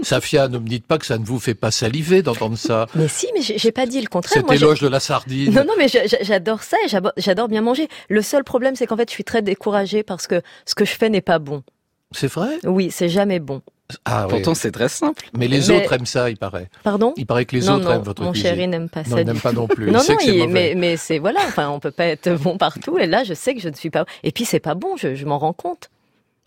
Safia, ne me dites pas que ça ne vous fait pas saliver d'entendre ça. Mais si, mais j'ai pas dit le contraire. Cet éloge de la sardine. Non, non, mais j'adore ça et j'adore bien manger. Le seul problème, c'est qu'en fait, je suis très découragée parce que ce que je fais n'est pas bon. C'est vrai? Oui, c'est jamais bon. Ah, oui. Pourtant, c'est très simple. Mais les Mais- autres aiment ça, il paraît. Pardon? Il paraît que les non, autres non, aiment votre mon cuisine. chéri n'aime pas Non, ça. il n'aime pas non plus. Non, il sait non, que il- mais, mais c'est voilà, enfin, on peut pas être bon partout. Et là, je sais que je ne suis pas. Et puis, c'est pas bon, je, je m'en rends compte.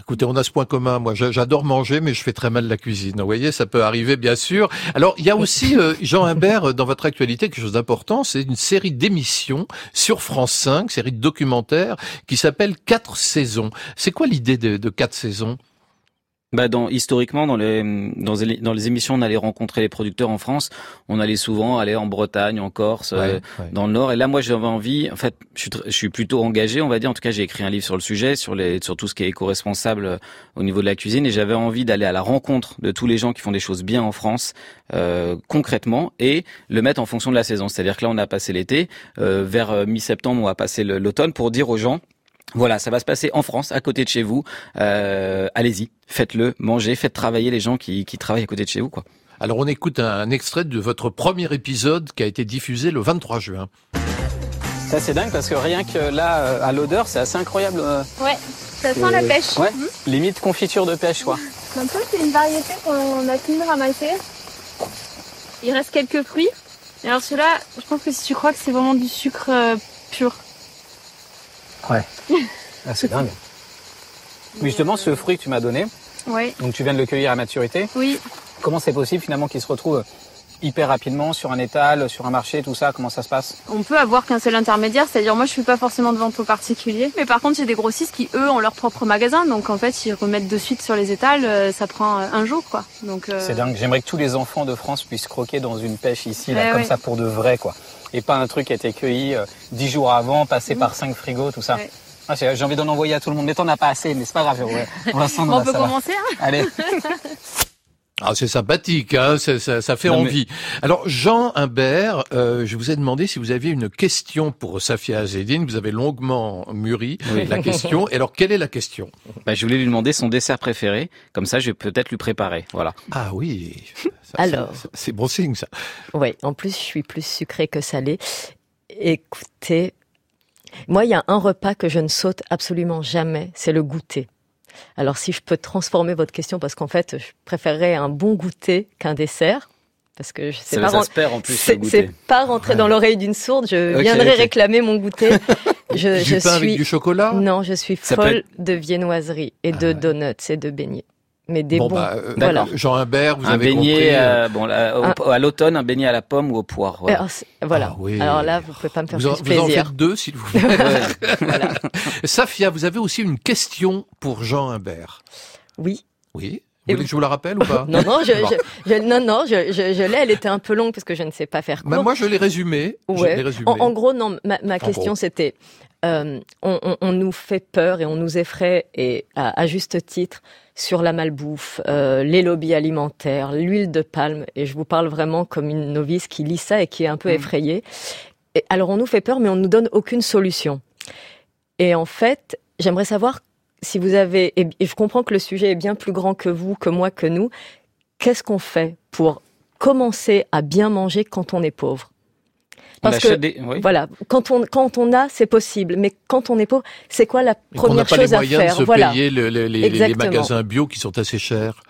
Écoutez, on a ce point commun. Moi, j'a- j'adore manger, mais je fais très mal la cuisine. Vous voyez, ça peut arriver, bien sûr. Alors, il y a aussi, (laughs) euh, Jean Imbert, euh, dans votre actualité, quelque chose d'important. C'est une série d'émissions sur France 5, série de documentaires, qui s'appelle Quatre saisons. C'est quoi l'idée de, de quatre saisons? Bah dans historiquement dans les dans les dans les émissions on allait rencontrer les producteurs en France, on allait souvent aller en Bretagne, en Corse, euh, Ouais, dans le Nord. Et là moi j'avais envie, en fait je suis tr- je suis plutôt engagé, on va dire. En tout cas j'ai écrit un livre sur le sujet, sur les sur tout ce qui est éco-responsable euh, au niveau de la cuisine, et j'avais envie d'aller à la rencontre de tous les gens qui font des choses bien en France euh, concrètement et le mettre en fonction de la saison. C'est-à-dire que là on a passé l'été, euh, vers mi-septembre on va passer l'automne pour dire aux gens voilà, ça va se passer en France, à côté de chez vous. Euh, Allez-y, faites-le, mangez, faites travailler les gens qui, qui travaillent à côté de chez vous, quoi. Alors on écoute un, un extrait de votre premier épisode qui a été diffusé le 23 juin. Ça c'est dingue parce que rien que là, euh, à l'odeur, c'est assez incroyable. euh, Ouais, ça sent euh, la pêche. Ouais, Mhm. limite confiture de pêche, quoi. Un peu, c'est une variété qu'on a pu ramasser. Il reste quelques fruits. Et alors celui-là, je pense que si tu crois que c'est vraiment du sucre euh, pur. Ouais. (laughs) Ah, c'est dingue. Mais justement, ce fruit que tu m'as donné, Ouais. donc tu viens de le cueillir à maturité. Oui. Comment c'est possible finalement qu'il se retrouve hyper rapidement sur un étal, sur un marché, tout ça Comment ça se passe? On peut avoir qu'un seul intermédiaire, c'est-à-dire moi je suis pas forcément de vente aux particuliers, mais par contre j'ai des grossistes qui eux ont leur propre magasin, donc en fait ils remettent de suite sur les étals, euh, ça prend euh, un jour quoi. Donc euh, C'est dingue. J'aimerais que tous les enfants de France puissent croquer dans une pêche ici, là, Eh comme ouais. ça pour de vrai, quoi. Et pas un truc qui a été cueilli euh, dix jours avant, passé par cinq frigos, tout ça. Ouais. Ah, j'ai envie d'en envoyer à tout le monde. Mais t'en as pas assez, mais c'est pas grave. ouais. (laughs) On va on va, peut commencer hein Allez. (laughs) Ah, c'est sympathique, hein, ça, ça, ça fait Non, mais- envie. Alors, Jean Humbert, euh, je vous ai demandé si vous aviez une question pour Safia Azedine. Vous avez longuement mûri Oui. la question. Et alors, quelle est la question? Bah, je voulais lui demander son dessert préféré, comme ça je vais peut-être lui préparer. Voilà. Ah oui. Ça, Alors. c'est bon signe, ça. Oui, en plus, je suis plus sucrée que salée. Écoutez, moi, il y a un repas que je ne saute absolument jamais, c'est le goûter. Alors, si je peux transformer votre question, parce qu'en fait, je préférerais un bon goûter qu'un dessert. Parce que je sais pas. en plus, C'est pas rentrer dans l'oreille d'une sourde. Je viendrai réclamer mon goûter. (laughs) Je, Du je pain avec suis du chocolat? Non, je suis folle être- de viennoiserie et de donuts et de beignets. Mais des Bon, bons. bah, euh, voilà. Jean Humbert, vous un avez beignet, compris. euh, bon, là, au- Un- à l'automne, un beignet à la pomme ou au poire. Voilà. Alors, voilà. Ah oui. Alors là, vous pouvez pas me faire Vous en, plus vous en plaisir. faites deux, s'il vous plaît. (laughs) (laughs) Safia, vous avez aussi une question pour Jean Humbert. Oui. Oui. Vous voulez que je vous la rappelle ou pas (laughs) Non, non, je, Bon. je, je- non, non, je, je, je l'ai. Elle était un peu longue parce que je ne sais pas faire court. Mais moi, je l'ai résumé. Je Ouais. l'ai résumé. En, en gros, non. Ma, question, c'était euh, on, on, on nous fait peur et on nous effraie et à, à juste titre sur la malbouffe, euh, les lobbies alimentaires, l'huile de palme. Et je vous parle vraiment comme une novice qui lit ça et qui est un peu Mm. effrayée. Et alors, on nous fait peur, mais on nous donne aucune solution. Et en fait, j'aimerais savoir si vous avez, et, je comprends que le sujet est bien plus grand que vous, que moi, que nous, qu'est-ce qu'on fait pour commencer à bien manger quand on est pauvre? Parce que, des- oui. voilà, quand on, quand on a, c'est possible, mais quand on est pauvre, c'est quoi la Et n'a première pas les chose à moyens faire de se Voilà. payer le- le- les, les magasins bio qui sont assez chers.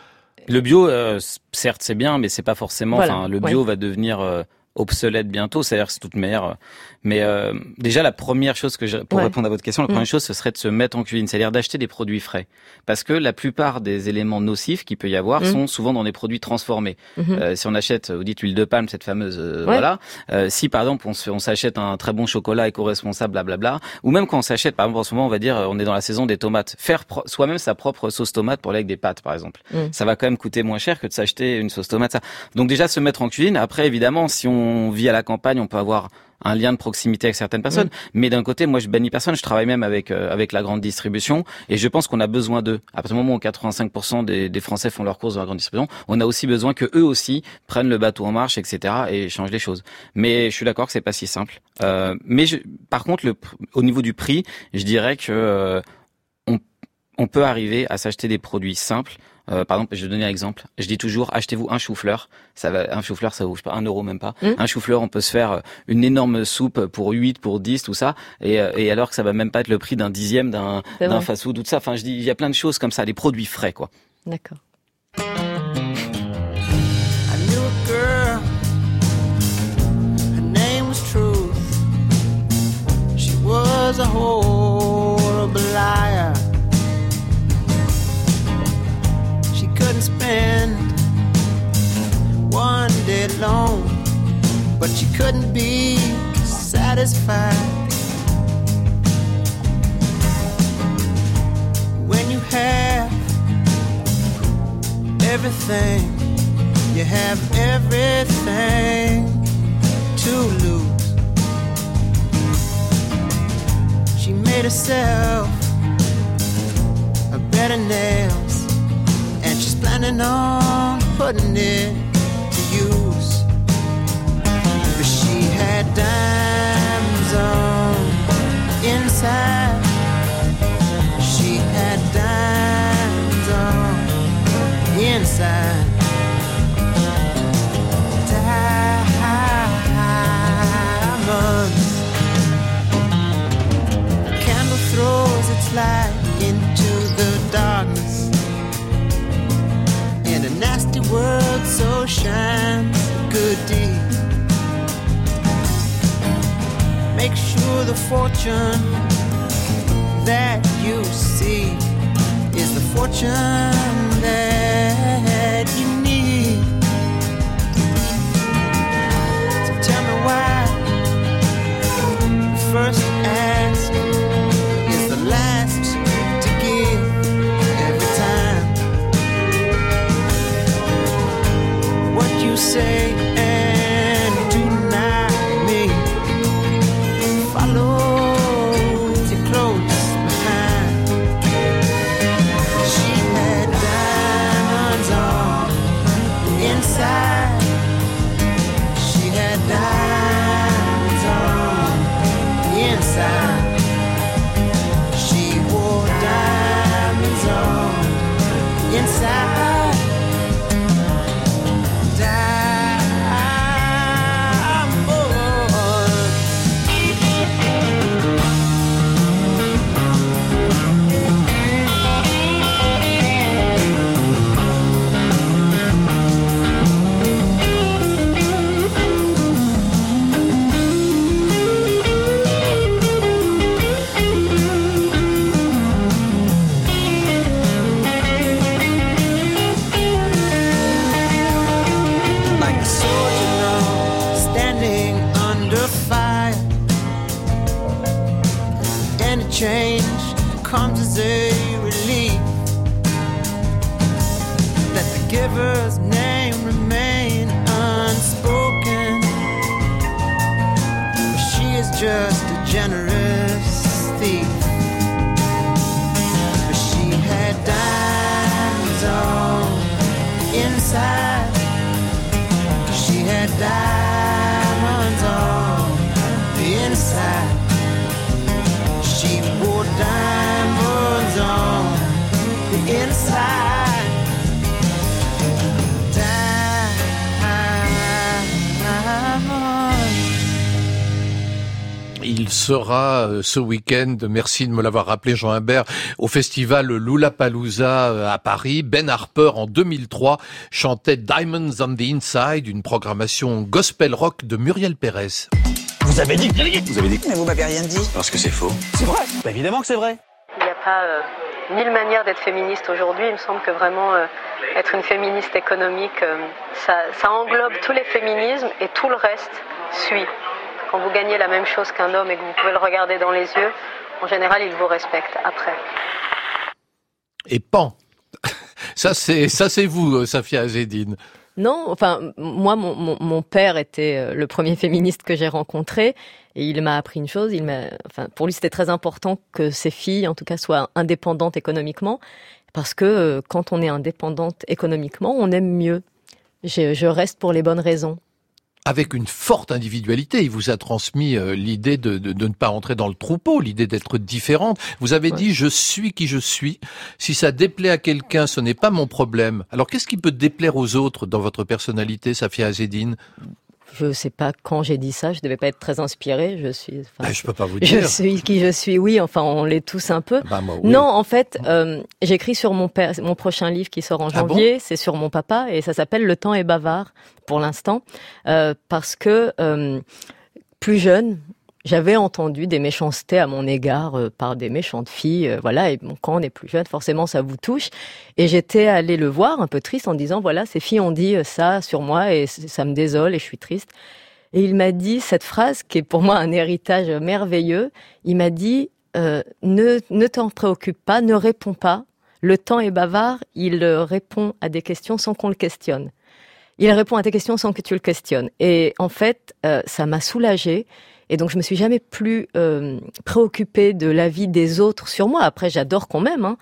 Le bio, euh, certes, c'est bien, mais c'est pas forcément. Voilà, Enfin, le bio ouais. va devenir euh, obsolète bientôt. C'est-à-dire que c'est toute meilleure. Mais euh, déjà, la première chose que je, pour Ouais. répondre à votre question, la Mm. première chose, ce serait de se mettre en cuisine, c'est-à-dire d'acheter des produits frais, parce que la plupart des éléments nocifs qu'il peut y avoir Mm. sont souvent dans des produits transformés. Mhm. Euh, si on achète, vous dites huile de palme, cette fameuse, euh, Ouais. voilà. Euh, si par exemple on s'achète un très bon chocolat éco-responsable, blablabla, ou même quand on s'achète, par exemple en ce moment, on va dire, euh, on est dans la saison des tomates, faire pro- soi-même sa propre sauce tomate pour aller avec des pâtes, par exemple. Mm. Ça va quand même coûter moins cher que de s'acheter une sauce tomate. Ça. Donc déjà se mettre en cuisine. Après, évidemment, si on vit à la campagne, on peut avoir un lien de proximité avec certaines personnes. Mais d'un côté, moi, je bannis personne. Je travaille même avec euh, avec la grande distribution et je pense qu'on a besoin d'eux. À partir du moment où 85% des, des Français font leurs courses dans la grande distribution, on a aussi besoin que eux aussi prennent le bateau en marche, etc. et changent les choses. Mais je suis d'accord que c'est pas si simple. Euh, mais je, par contre, le, au niveau du prix, je dirais que euh, on, on peut arriver à s'acheter des produits simples. Euh, par exemple, je vais donner un exemple. Je dis toujours, achetez-vous un chou-fleur. Ça va, un chou-fleur, ça vaut, je sais pas, un euro même pas. Mm. Un chou-fleur, on peut se faire euh, une énorme soupe pour 8, pour 10, tout ça. Et, euh, et alors que ça va même pas être le prix d'un dixième d'un, d'un fast-food, tout ça. Enfin, je dis, il y a plein de choses comme ça, des produits frais, quoi. D'accord. I knew a girl. Spend one day alone, but you couldn't be satisfied. When you have everything. You have everything to lose. She made herself a better she's planning on putting it to use. But she had diamonds on inside. She had diamonds on inside. Diamonds. Candle throws its light into the word so shines a good deed. Make sure the fortune that you see is the fortune that you need. So tell me why first ask say and do not mean follows you close behind. She had diamonds on inside. She had diamonds on inside. She wore diamonds on inside. Il sera euh, ce week-end, merci de me l'avoir rappelé Jean Humbert, au festival Lollapalooza euh, à Paris. Ben Harper en 2003 chantait Diamonds on the Inside, une programmation gospel rock de Muriel Pérez. Vous avez dit Vous avez dit Mais vous m'avez rien dit. Parce que c'est faux. C'est vrai. Bah, évidemment que c'est vrai. Il n'y a pas euh, mille manières d'être féministe aujourd'hui. Il me semble que vraiment euh, être une féministe économique, euh, ça, ça englobe tous les féminismes et tout le reste suit. Quand vous gagnez la même chose qu'un homme et que vous pouvez le regarder dans les yeux, en général, il vous respecte après. Et pan Ça c'est ça c'est vous, euh, Safia Azedine. Non, enfin, moi, mon, mon, mon père était euh, le premier féministe que j'ai rencontré et il m'a appris une chose. Il m'a, enfin, pour lui, c'était très important que ses filles, en tout cas, soient indépendantes économiquement, parce que euh, quand on est indépendante économiquement, on aime mieux. Je, je reste pour les bonnes raisons. Avec une forte individualité, il vous a transmis euh, l'idée de, de, de ne pas entrer dans le troupeau, l'idée d'être différente. Vous avez dit je suis qui je suis. Si ça déplaît à quelqu'un, ce n'est pas mon problème. Alors qu'est-ce qui peut déplaire aux autres dans votre personnalité, Safia Azedine? Je sais pas quand j'ai dit ça. Je devais pas être très inspirée. Je suis. enfin, Ah, Je peux pas vous Je dire. suis qui je suis, oui, enfin on l'est tous un peu. Bah, moi, oui. Non, en fait, euh, j'écris sur mon père, mon prochain livre qui sort en Ah bon? janvier, c'est sur mon papa et ça s'appelle Le temps est bavard pour l'instant euh, parce que euh, plus jeune, j'avais entendu des méchancetés à mon égard euh, par des méchantes filles, euh, voilà. Et bon, quand on est plus jeune, forcément, ça vous touche. Et j'étais allée le voir un peu triste en disant voilà, ces filles ont dit euh, ça sur moi et ça me désole et je suis triste. Et il m'a dit cette phrase qui est pour moi un héritage merveilleux. Il m'a dit euh, ne ne t'en préoccupe pas, ne réponds pas. le temps est bavard, il euh, répond à des questions sans qu'on le questionne. Il répond à tes questions sans que tu le questionnes. Et en fait, euh, ça m'a soulagée. Et donc, je me suis jamais plus euh, préoccupée de l'avis des autres sur moi. Après, j'adore qu'on m'aime. Hein.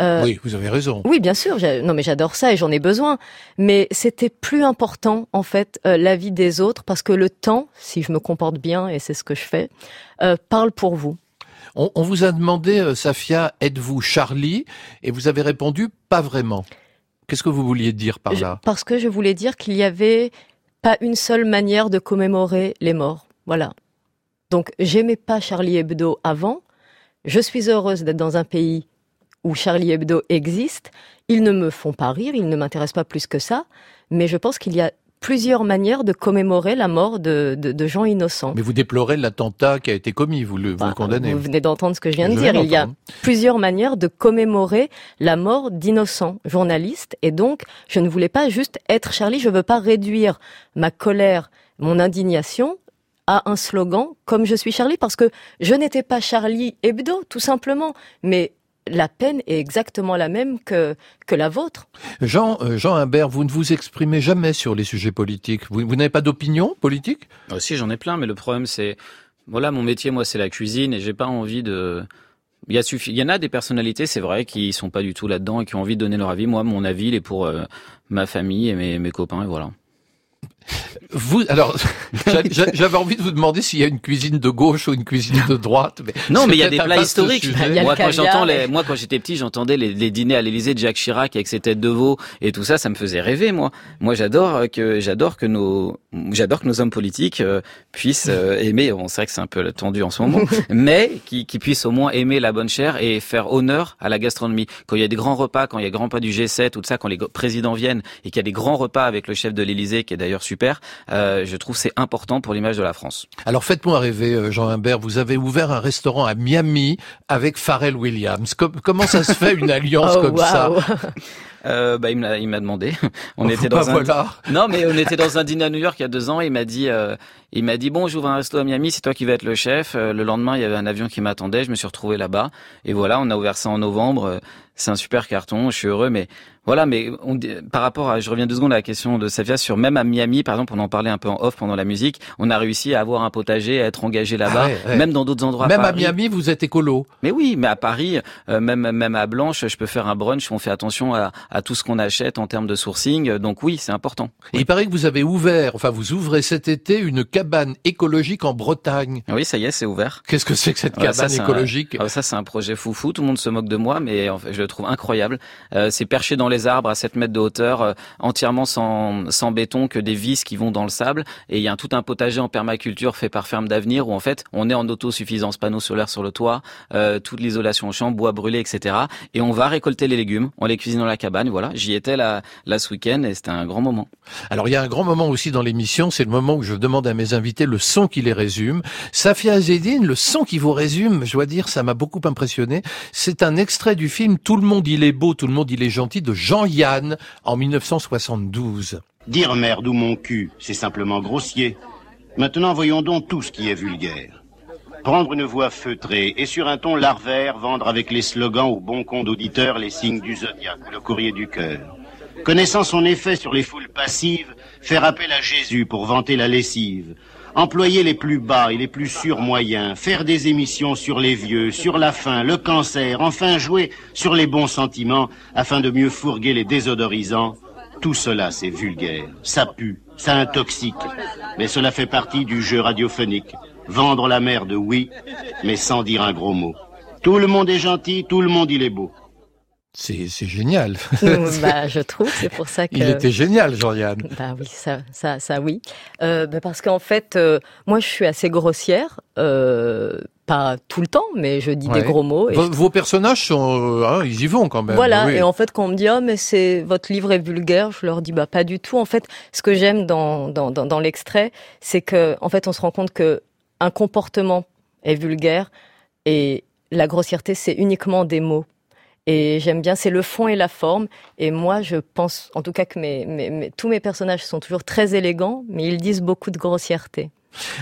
Euh, Oui, vous avez raison. oui, bien sûr. Non, mais j'adore ça et j'en ai besoin. Mais c'était plus important, en fait, euh, l'avis des autres parce que le temps, si je me comporte bien et c'est ce que je fais, euh, parle pour vous. On, on vous a demandé, Safia, êtes-vous Charlie? Et vous avez répondu, pas vraiment. Qu'est-ce que vous vouliez dire par Je- là? parce que je voulais dire qu'il y avait pas une seule manière de commémorer les morts. Voilà. Donc, j'aimais pas Charlie Hebdo avant. Je suis heureuse d'être dans un pays où Charlie Hebdo existe. Ils ne me font pas rire, ils ne m'intéressent pas plus que ça. Mais je pense qu'il y a plusieurs manières de commémorer la mort de, de- de gens innocents. Mais vous déplorez l'attentat qui a été commis, vous le, vous le condamnez. Vous venez d'entendre ce que je viens de Je dire. Il y a plusieurs manières de commémorer la mort d'innocents journalistes. Et donc, je ne voulais pas juste être Charlie. Je veux pas réduire ma colère, mon indignation à un slogan comme je suis Charlie parce que je n'étais pas Charlie Hebdo, tout simplement. Mais la peine est exactement la même que, que la vôtre. Jean, euh, Jean Humbert, vous ne vous exprimez jamais sur les sujets politiques. Vous, vous n'avez pas d'opinion politique? Ah, si, j'en ai plein, mais le problème, c'est. Voilà, mon métier, moi, c'est la cuisine et j'ai pas envie de. Il y, a suffi... il y en a des personnalités, c'est vrai, qui sont pas du tout là-dedans et qui ont envie de donner leur avis. Moi, mon avis, il est pour euh, ma famille et mes, mes copains, et voilà. Vous, alors, (laughs) j'a- j'a- j'avais envie de vous demander s'il y a une cuisine de gauche ou une cuisine de droite. Mais Non, mais il y a des plats historiques. Moi, quand j'entends les, moi, quand j'étais petit, j'entendais les, les dîners à l'Élysée de Jacques Chirac avec ses têtes de veau et tout ça, ça me faisait rêver, moi. Moi, j'adore que, j'adore que nos, j'adore que nos hommes politiques euh, puissent euh, aimer. Bon, c'est vrai que c'est un peu tendu en ce moment, (laughs) mais qui, qui puissent au moins aimer la bonne chair et faire honneur à la gastronomie. Quand il y a des grands repas, quand il y a des grands repas du G7, tout ça, quand les présidents viennent et qu'il y a des grands repas avec le chef de l'Élysée, qui est d'ailleurs super, euh, je trouve que c'est important pour l'image de la France. Alors faites-moi rêver, euh, Jean Humbert. Vous avez ouvert un restaurant à Miami avec Pharrell Williams. Com- comment ça se fait une (laughs) alliance Oh, comme ça. Euh, bah, il m'a, demandé. (laughs) On Oh, était bah, dans un, voilà. non, mais on était dans un dîner à New York il y a deux ans. Il m'a dit, euh, il m'a dit, bon, j'ouvre un resto à Miami, c'est toi qui vas être le chef. Euh, Le lendemain, il y avait un avion qui m'attendait. Je me suis retrouvé là-bas. Et voilà, on a ouvert ça en novembre. Euh, C'est un super carton. Je suis heureux, mais voilà, mais on, par rapport à, je reviens deux secondes à la question de Safia sur même à Miami, par exemple, on en parlait un peu en off pendant la musique. On a réussi à avoir un potager, à être engagé là-bas, Ah ouais, ouais. même dans d'autres endroits. Même à Paris. Miami, vous êtes écolo. Mais oui, mais à Paris, euh, même même à Blanche, je peux faire un brunch. On fait attention à, à tout ce qu'on achète en termes de sourcing. Donc oui, c'est important. Et il paraît que vous avez ouvert, enfin vous ouvrez cet été une cabane écologique en Bretagne. Oui, ça y est, c'est ouvert. Qu'est-ce que c'est que cette Ouais, cabane ça, c'est un- écologique? Ah, Ça, c'est un projet foufou. Tout le monde se moque de moi, mais en fait, je le trouve incroyable. Euh, c'est perché dans les arbres à 7 mètres de hauteur, euh, entièrement sans, sans béton, que des vis qui vont dans le sable. Et il y a un, tout un potager en permaculture fait par Ferme d'Avenir où en fait, on est en autosuffisance panneaux solaires sur le toit, euh, toute l'isolation en chambre, bois brûlé, etc. Et on va récolter les légumes, on les cuisine dans la cabane. Voilà, j'y étais là, là ce week-end et c'était un grand moment. Alors il y a un grand moment aussi dans l'émission, c'est le moment où je demande à mes invités le son qui les résume. Safia Azedine, le son qui vous résume, je dois dire, ça m'a beaucoup impressionné. C'est un extrait du film Tout le monde il est beau, tout le monde il est gentil de Jean-Yann en 1972. Dire merde ou mon cul, c'est simplement grossier. Maintenant, voyons donc tout ce qui est vulgaire. Prendre une voix feutrée et sur un ton larvaire vendre avec les slogans au bon compte d'auditeurs les signes du zodiaque ou le courrier du cœur. Connaissant son effet sur les foules passives, faire appel à Jésus pour vanter la lessive. Employer les plus bas et les plus sûrs moyens, faire des émissions sur les vieux, sur la faim, le cancer, enfin jouer sur les bons sentiments afin de mieux fourguer les désodorisants. Tout cela, c'est vulgaire, ça pue, ça intoxique, mais cela fait partie du jeu radiophonique. Vendre la merde, oui, mais sans dire un gros mot. Tout le monde est gentil, tout le monde il est beau. C'est génial. (laughs) (laughs) bah, je trouve, c'est pour ça que. Il était génial, Jean-Yann. Bah oui, ça, ça, ça oui. Euh, bah parce qu'en fait, euh, moi, je suis assez grossière, euh, pas tout le temps, mais je dis Ouais. des gros mots. Et Vos, je- vos personnages sont, hein, ils y vont quand même. Voilà. oui. Et en fait, quand on me dit, oh, mais c'est votre livre est vulgaire, je leur dis, bah pas du tout. En fait, ce que j'aime dans dans, dans, dans l'extrait, c'est que en fait, on se rend compte que un comportement est vulgaire et la grossièreté, c'est uniquement des mots. Et j'aime bien, c'est le fond et la forme. Et moi, je pense, en tout cas, que tous mes personnages sont toujours très élégants, mais ils disent beaucoup de grossièreté.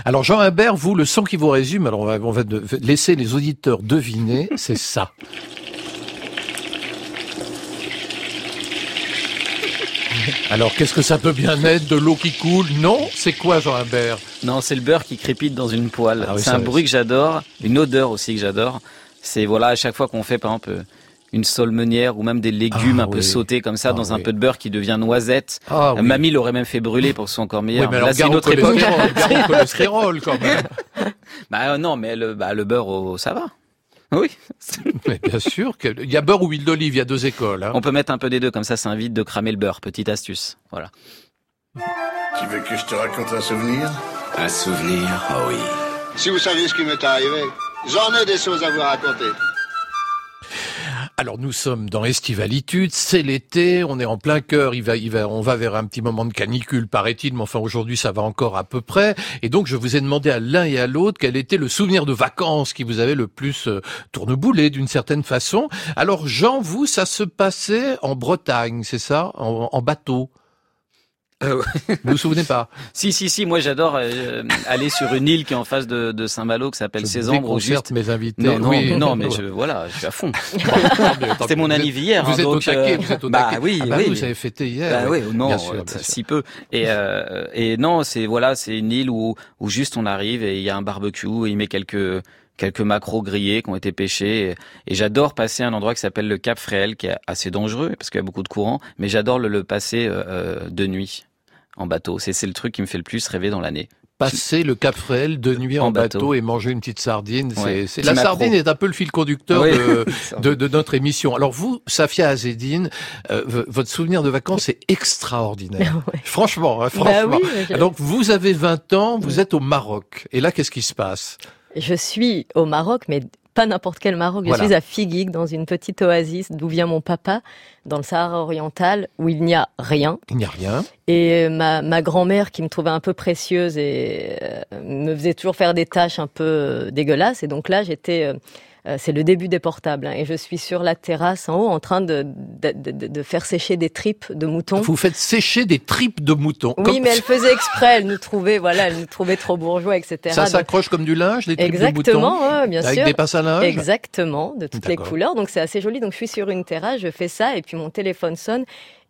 Alors Jean Imbert, vous, le son qui vous résume, alors on va, laisser les auditeurs deviner, (laughs) c'est ça. Alors, qu'est-ce que ça peut bien être De l'eau qui coule? Non C'est quoi, Jean Imbert Non, c'est le beurre qui crépite dans une poêle. Ah c'est un bruit que j'adore, une odeur aussi que j'adore. C'est, voilà, à chaque fois qu'on fait, par exemple, euh, une solmenière ou même des légumes Ah un peu sautés comme ça Ah dans un peu de beurre qui devient noisette. Ah Euh, oui. Mamie l'aurait même fait brûler pour que ce soit encore meilleur. Oui, mais Là, alors, c'est gare une au autre époque. cholestérol, (laughs) quand même. (laughs) Bah euh, non, mais le, bah, le beurre, oh, ça va. (laughs) Oui. Mais bien sûr, que- il y a beurre ou huile d'olive, il y a deux écoles. hein. On peut mettre un peu des deux, comme ça, ça invite de cramer le beurre. Petite astuce. Voilà. Tu veux que je te raconte un souvenir? Un souvenir, oh oui. Si vous saviez ce qui m'est arrivé, j'en ai des choses à vous raconter. Alors nous sommes dans Estivalitude, c'est l'été, on est en plein cœur, il va, il va, on va vers un petit moment de canicule, paraît-il, mais enfin aujourd'hui ça va encore à peu près. Et donc je vous ai demandé à l'un et à l'autre quel était le souvenir de vacances qui vous avait le plus euh, tourneboulé d'une certaine façon. Alors Jean, vous, ça se passait en Bretagne, c'est ça, en, en bateau? Euh, Vous vous souvenez pas Si, si, si, moi j'adore euh, aller sur une île qui est en face de, de Saint-Malo, qui s'appelle Je Cézambre. ou déconcerte juste... mes invités. Non, non, Oui. non, mais (laughs) je, voilà, je suis à fond. (laughs) C'était mon anniv hier. Vous hein, êtes au donc, taquet, euh, vous êtes au bah taquet. oui, Ah bah oui. vous avez fêté hier. Bah oui, non, bien sûr, euh, bien sûr. si peu. Et, euh, et non, c'est voilà, c'est une île où, où juste on arrive et il y a un barbecue, et il met quelques quelques macros grillés qui ont été pêchés. Et, et j'adore passer à un endroit qui s'appelle le Cap Fréhel, qui est assez dangereux parce qu'il y a beaucoup de courants, mais j'adore le, le passer euh, de nuit en bateau. C'est c'est le truc qui me fait le plus rêver dans l'année. Passer le Cap Fréhel de nuit en, En bateau. bateau. et manger une petite sardine, c'est, Ouais, c'est- petit la sardine est un peu le fil conducteur Oui. de, (laughs) de, de notre émission. Alors vous, Safia Azedine, euh, votre souvenir de vacances est extraordinaire. (laughs) Franchement, hein, Bah franchement. oui, mais je- Donc vous avez 20 ans, vous êtes au Maroc. Et là, qu'est-ce qui se passe? Je suis au Maroc, mais pas n'importe quel Maroc. Je Voilà. suis à Figuig, dans une petite oasis d'où vient mon papa, dans le Sahara oriental, où il n'y a rien. Il n'y a rien. Et ma, ma grand-mère, qui me trouvait un peu précieuse et euh, me faisait toujours faire des tâches un peu euh, dégueulasses. Et donc là, j'étais... euh, c'est le début des portables. hein, et je suis sur la terrasse en haut en train de, de, de- de faire sécher des tripes de moutons. Vous faites sécher des tripes de moutons. Oui, Comme- mais elle faisait exprès. Elle nous trouvait, voilà, elle nous trouvait trop bourgeois, etc. Ça Donc- s'accroche comme du linge, les tripes Exactement, de moutons ouais, bien Avec sûr. des passes à linge Exactement, de toutes les couleurs. Donc c'est assez joli. Donc je suis sur une terrasse, je fais ça et puis mon téléphone sonne.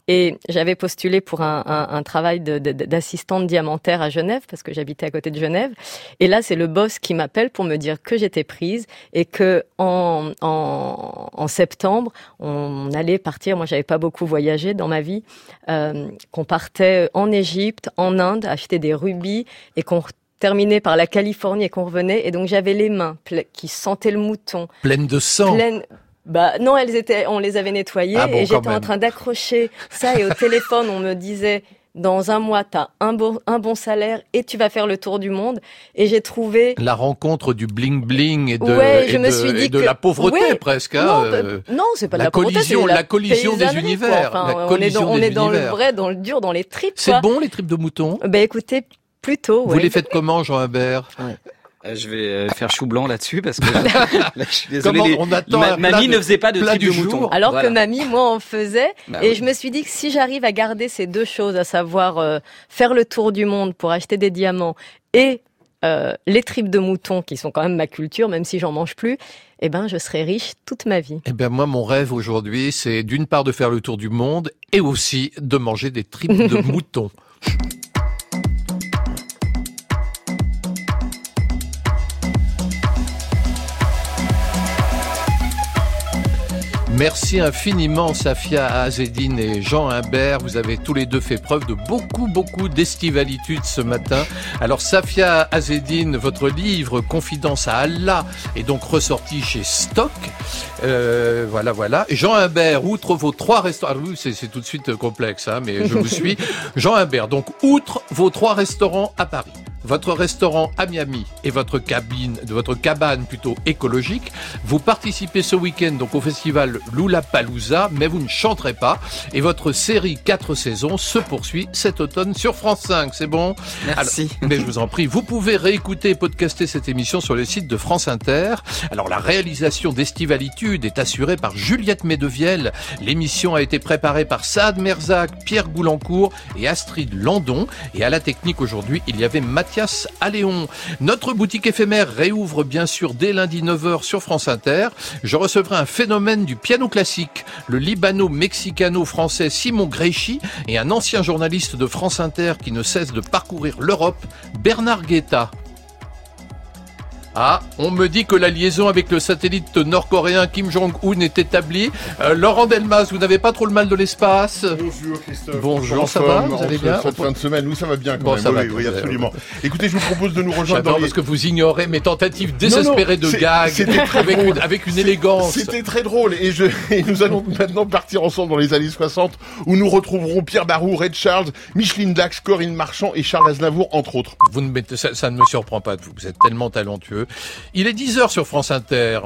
Et j'avais postulé pour un, un- un travail d'assistante diamantaire à Genève parce que j'habitais à côté de Genève. Et là, c'est le boss qui m'appelle pour me dire que j'étais prise et que en, en, en septembre, on allait partir. Moi, j'avais pas beaucoup voyagé dans ma vie. euh, qu'on partait en Égypte, en Inde, acheter des rubis et qu'on terminait par la Californie et qu'on revenait. Et donc j'avais les mains qui sentaient le mouton, Pleines de sang. pleines. Bah non, elles étaient, on les avait nettoyées Ah bon, et j'étais en train d'accrocher ça et au (laughs) téléphone on me disait dans un mois t'as un bon un bon salaire et tu vas faire le tour du monde et j'ai trouvé La rencontre du bling bling et de, Ouais, et je me de- suis dit et de que- la pauvreté Ouais. presque. hein, non, euh, bah, non, c'est pas la la pauvreté, collision- la collision des univers, quoi. Enfin, la on est dans, on des est dans le vrai, dans le dur, dans les tripes. C'est bon les tripes de mouton Bah écoutez, plutôt. Vous ouais. les faites comment, Jean Humbert? Euh, je vais euh, faire chou blanc là-dessus parce que (laughs) là, là, je suis désolé. Comment les- on attend ma- mamie de- ne faisait pas de du de jour mouton. Alors Voilà. que mamie, moi, en faisait. Bah et oui. je me suis dit que si j'arrive à garder ces deux choses, à savoir euh, faire le tour du monde pour acheter des diamants et euh, les tripes de mouton, qui sont quand même ma culture, même si j'en mange plus, eh ben, je serai riche toute ma vie. Eh bien, moi, mon rêve aujourd'hui, c'est d'une part de faire le tour du monde et aussi de manger des tripes de (laughs) mouton. Merci infiniment Safia Azedine et Jean Humbert. Vous avez tous les deux fait preuve de beaucoup, beaucoup d'estivalitude ce matin. Alors Safia Azedine, votre livre Confidence à Allah est donc ressorti chez Stock. Euh, voilà, voilà. Jean Humbert, outre vos trois restaurants, ah oui, c'est tout de suite complexe, hein, mais je vous (laughs) suis. Jean Humbert, donc outre vos trois restaurants à Paris, votre restaurant à Miami et votre cabine, de votre cabane plutôt écologique, vous participez ce week-end donc au festival Lollapalooza, mais vous ne chanterez pas. Et votre série 4 saisons se poursuit cet automne sur France 5. C'est bon? Merci. Alors, mais je vous en prie, vous pouvez réécouter et podcaster cette émission sur le site de France Inter. Alors la réalisation d'Estivalitude est assurée par Juliette Medevielle. L'émission a été préparée par Saad Merzak, Pierre Goulancourt et Astrid Landon. Et à la technique aujourd'hui, il y avait Mathieu Notre boutique éphémère réouvre bien sûr dès lundi 9h sur France Inter. Je recevrai un phénomène du piano classique, le libano-mexicano-français Simon Gréchy et un ancien journaliste de France Inter qui ne cesse de parcourir l'Europe, Bernard Guetta. Ah, on me dit que la liaison avec le satellite nord-coréen Kim Jong-un est établie. Euh, Laurent Delmas, vous n'avez pas trop le mal de l'espace Bonjour Christophe. Bonjour, ça va Vous en allez bien cette fin de semaine, oui, ça va bien quand Bon, même. ça va, oui, absolument. Écoutez, je vous propose de nous rejoindre J'adore dans les... parce que vous ignorez mes tentatives désespérées de gag c'était très avec drôle. une, avec une élégance. C'était très drôle et, je, et nous allons maintenant partir ensemble dans les années 60 où nous retrouverons Pierre Barou, Red Charles, Micheline Dax, Corinne Marchand et Charles Aznavour entre autres. Vous ne mettez- ça, ça ne me surprend pas de vous. Vous êtes tellement talentueux. Il est 10 heures sur France Inter.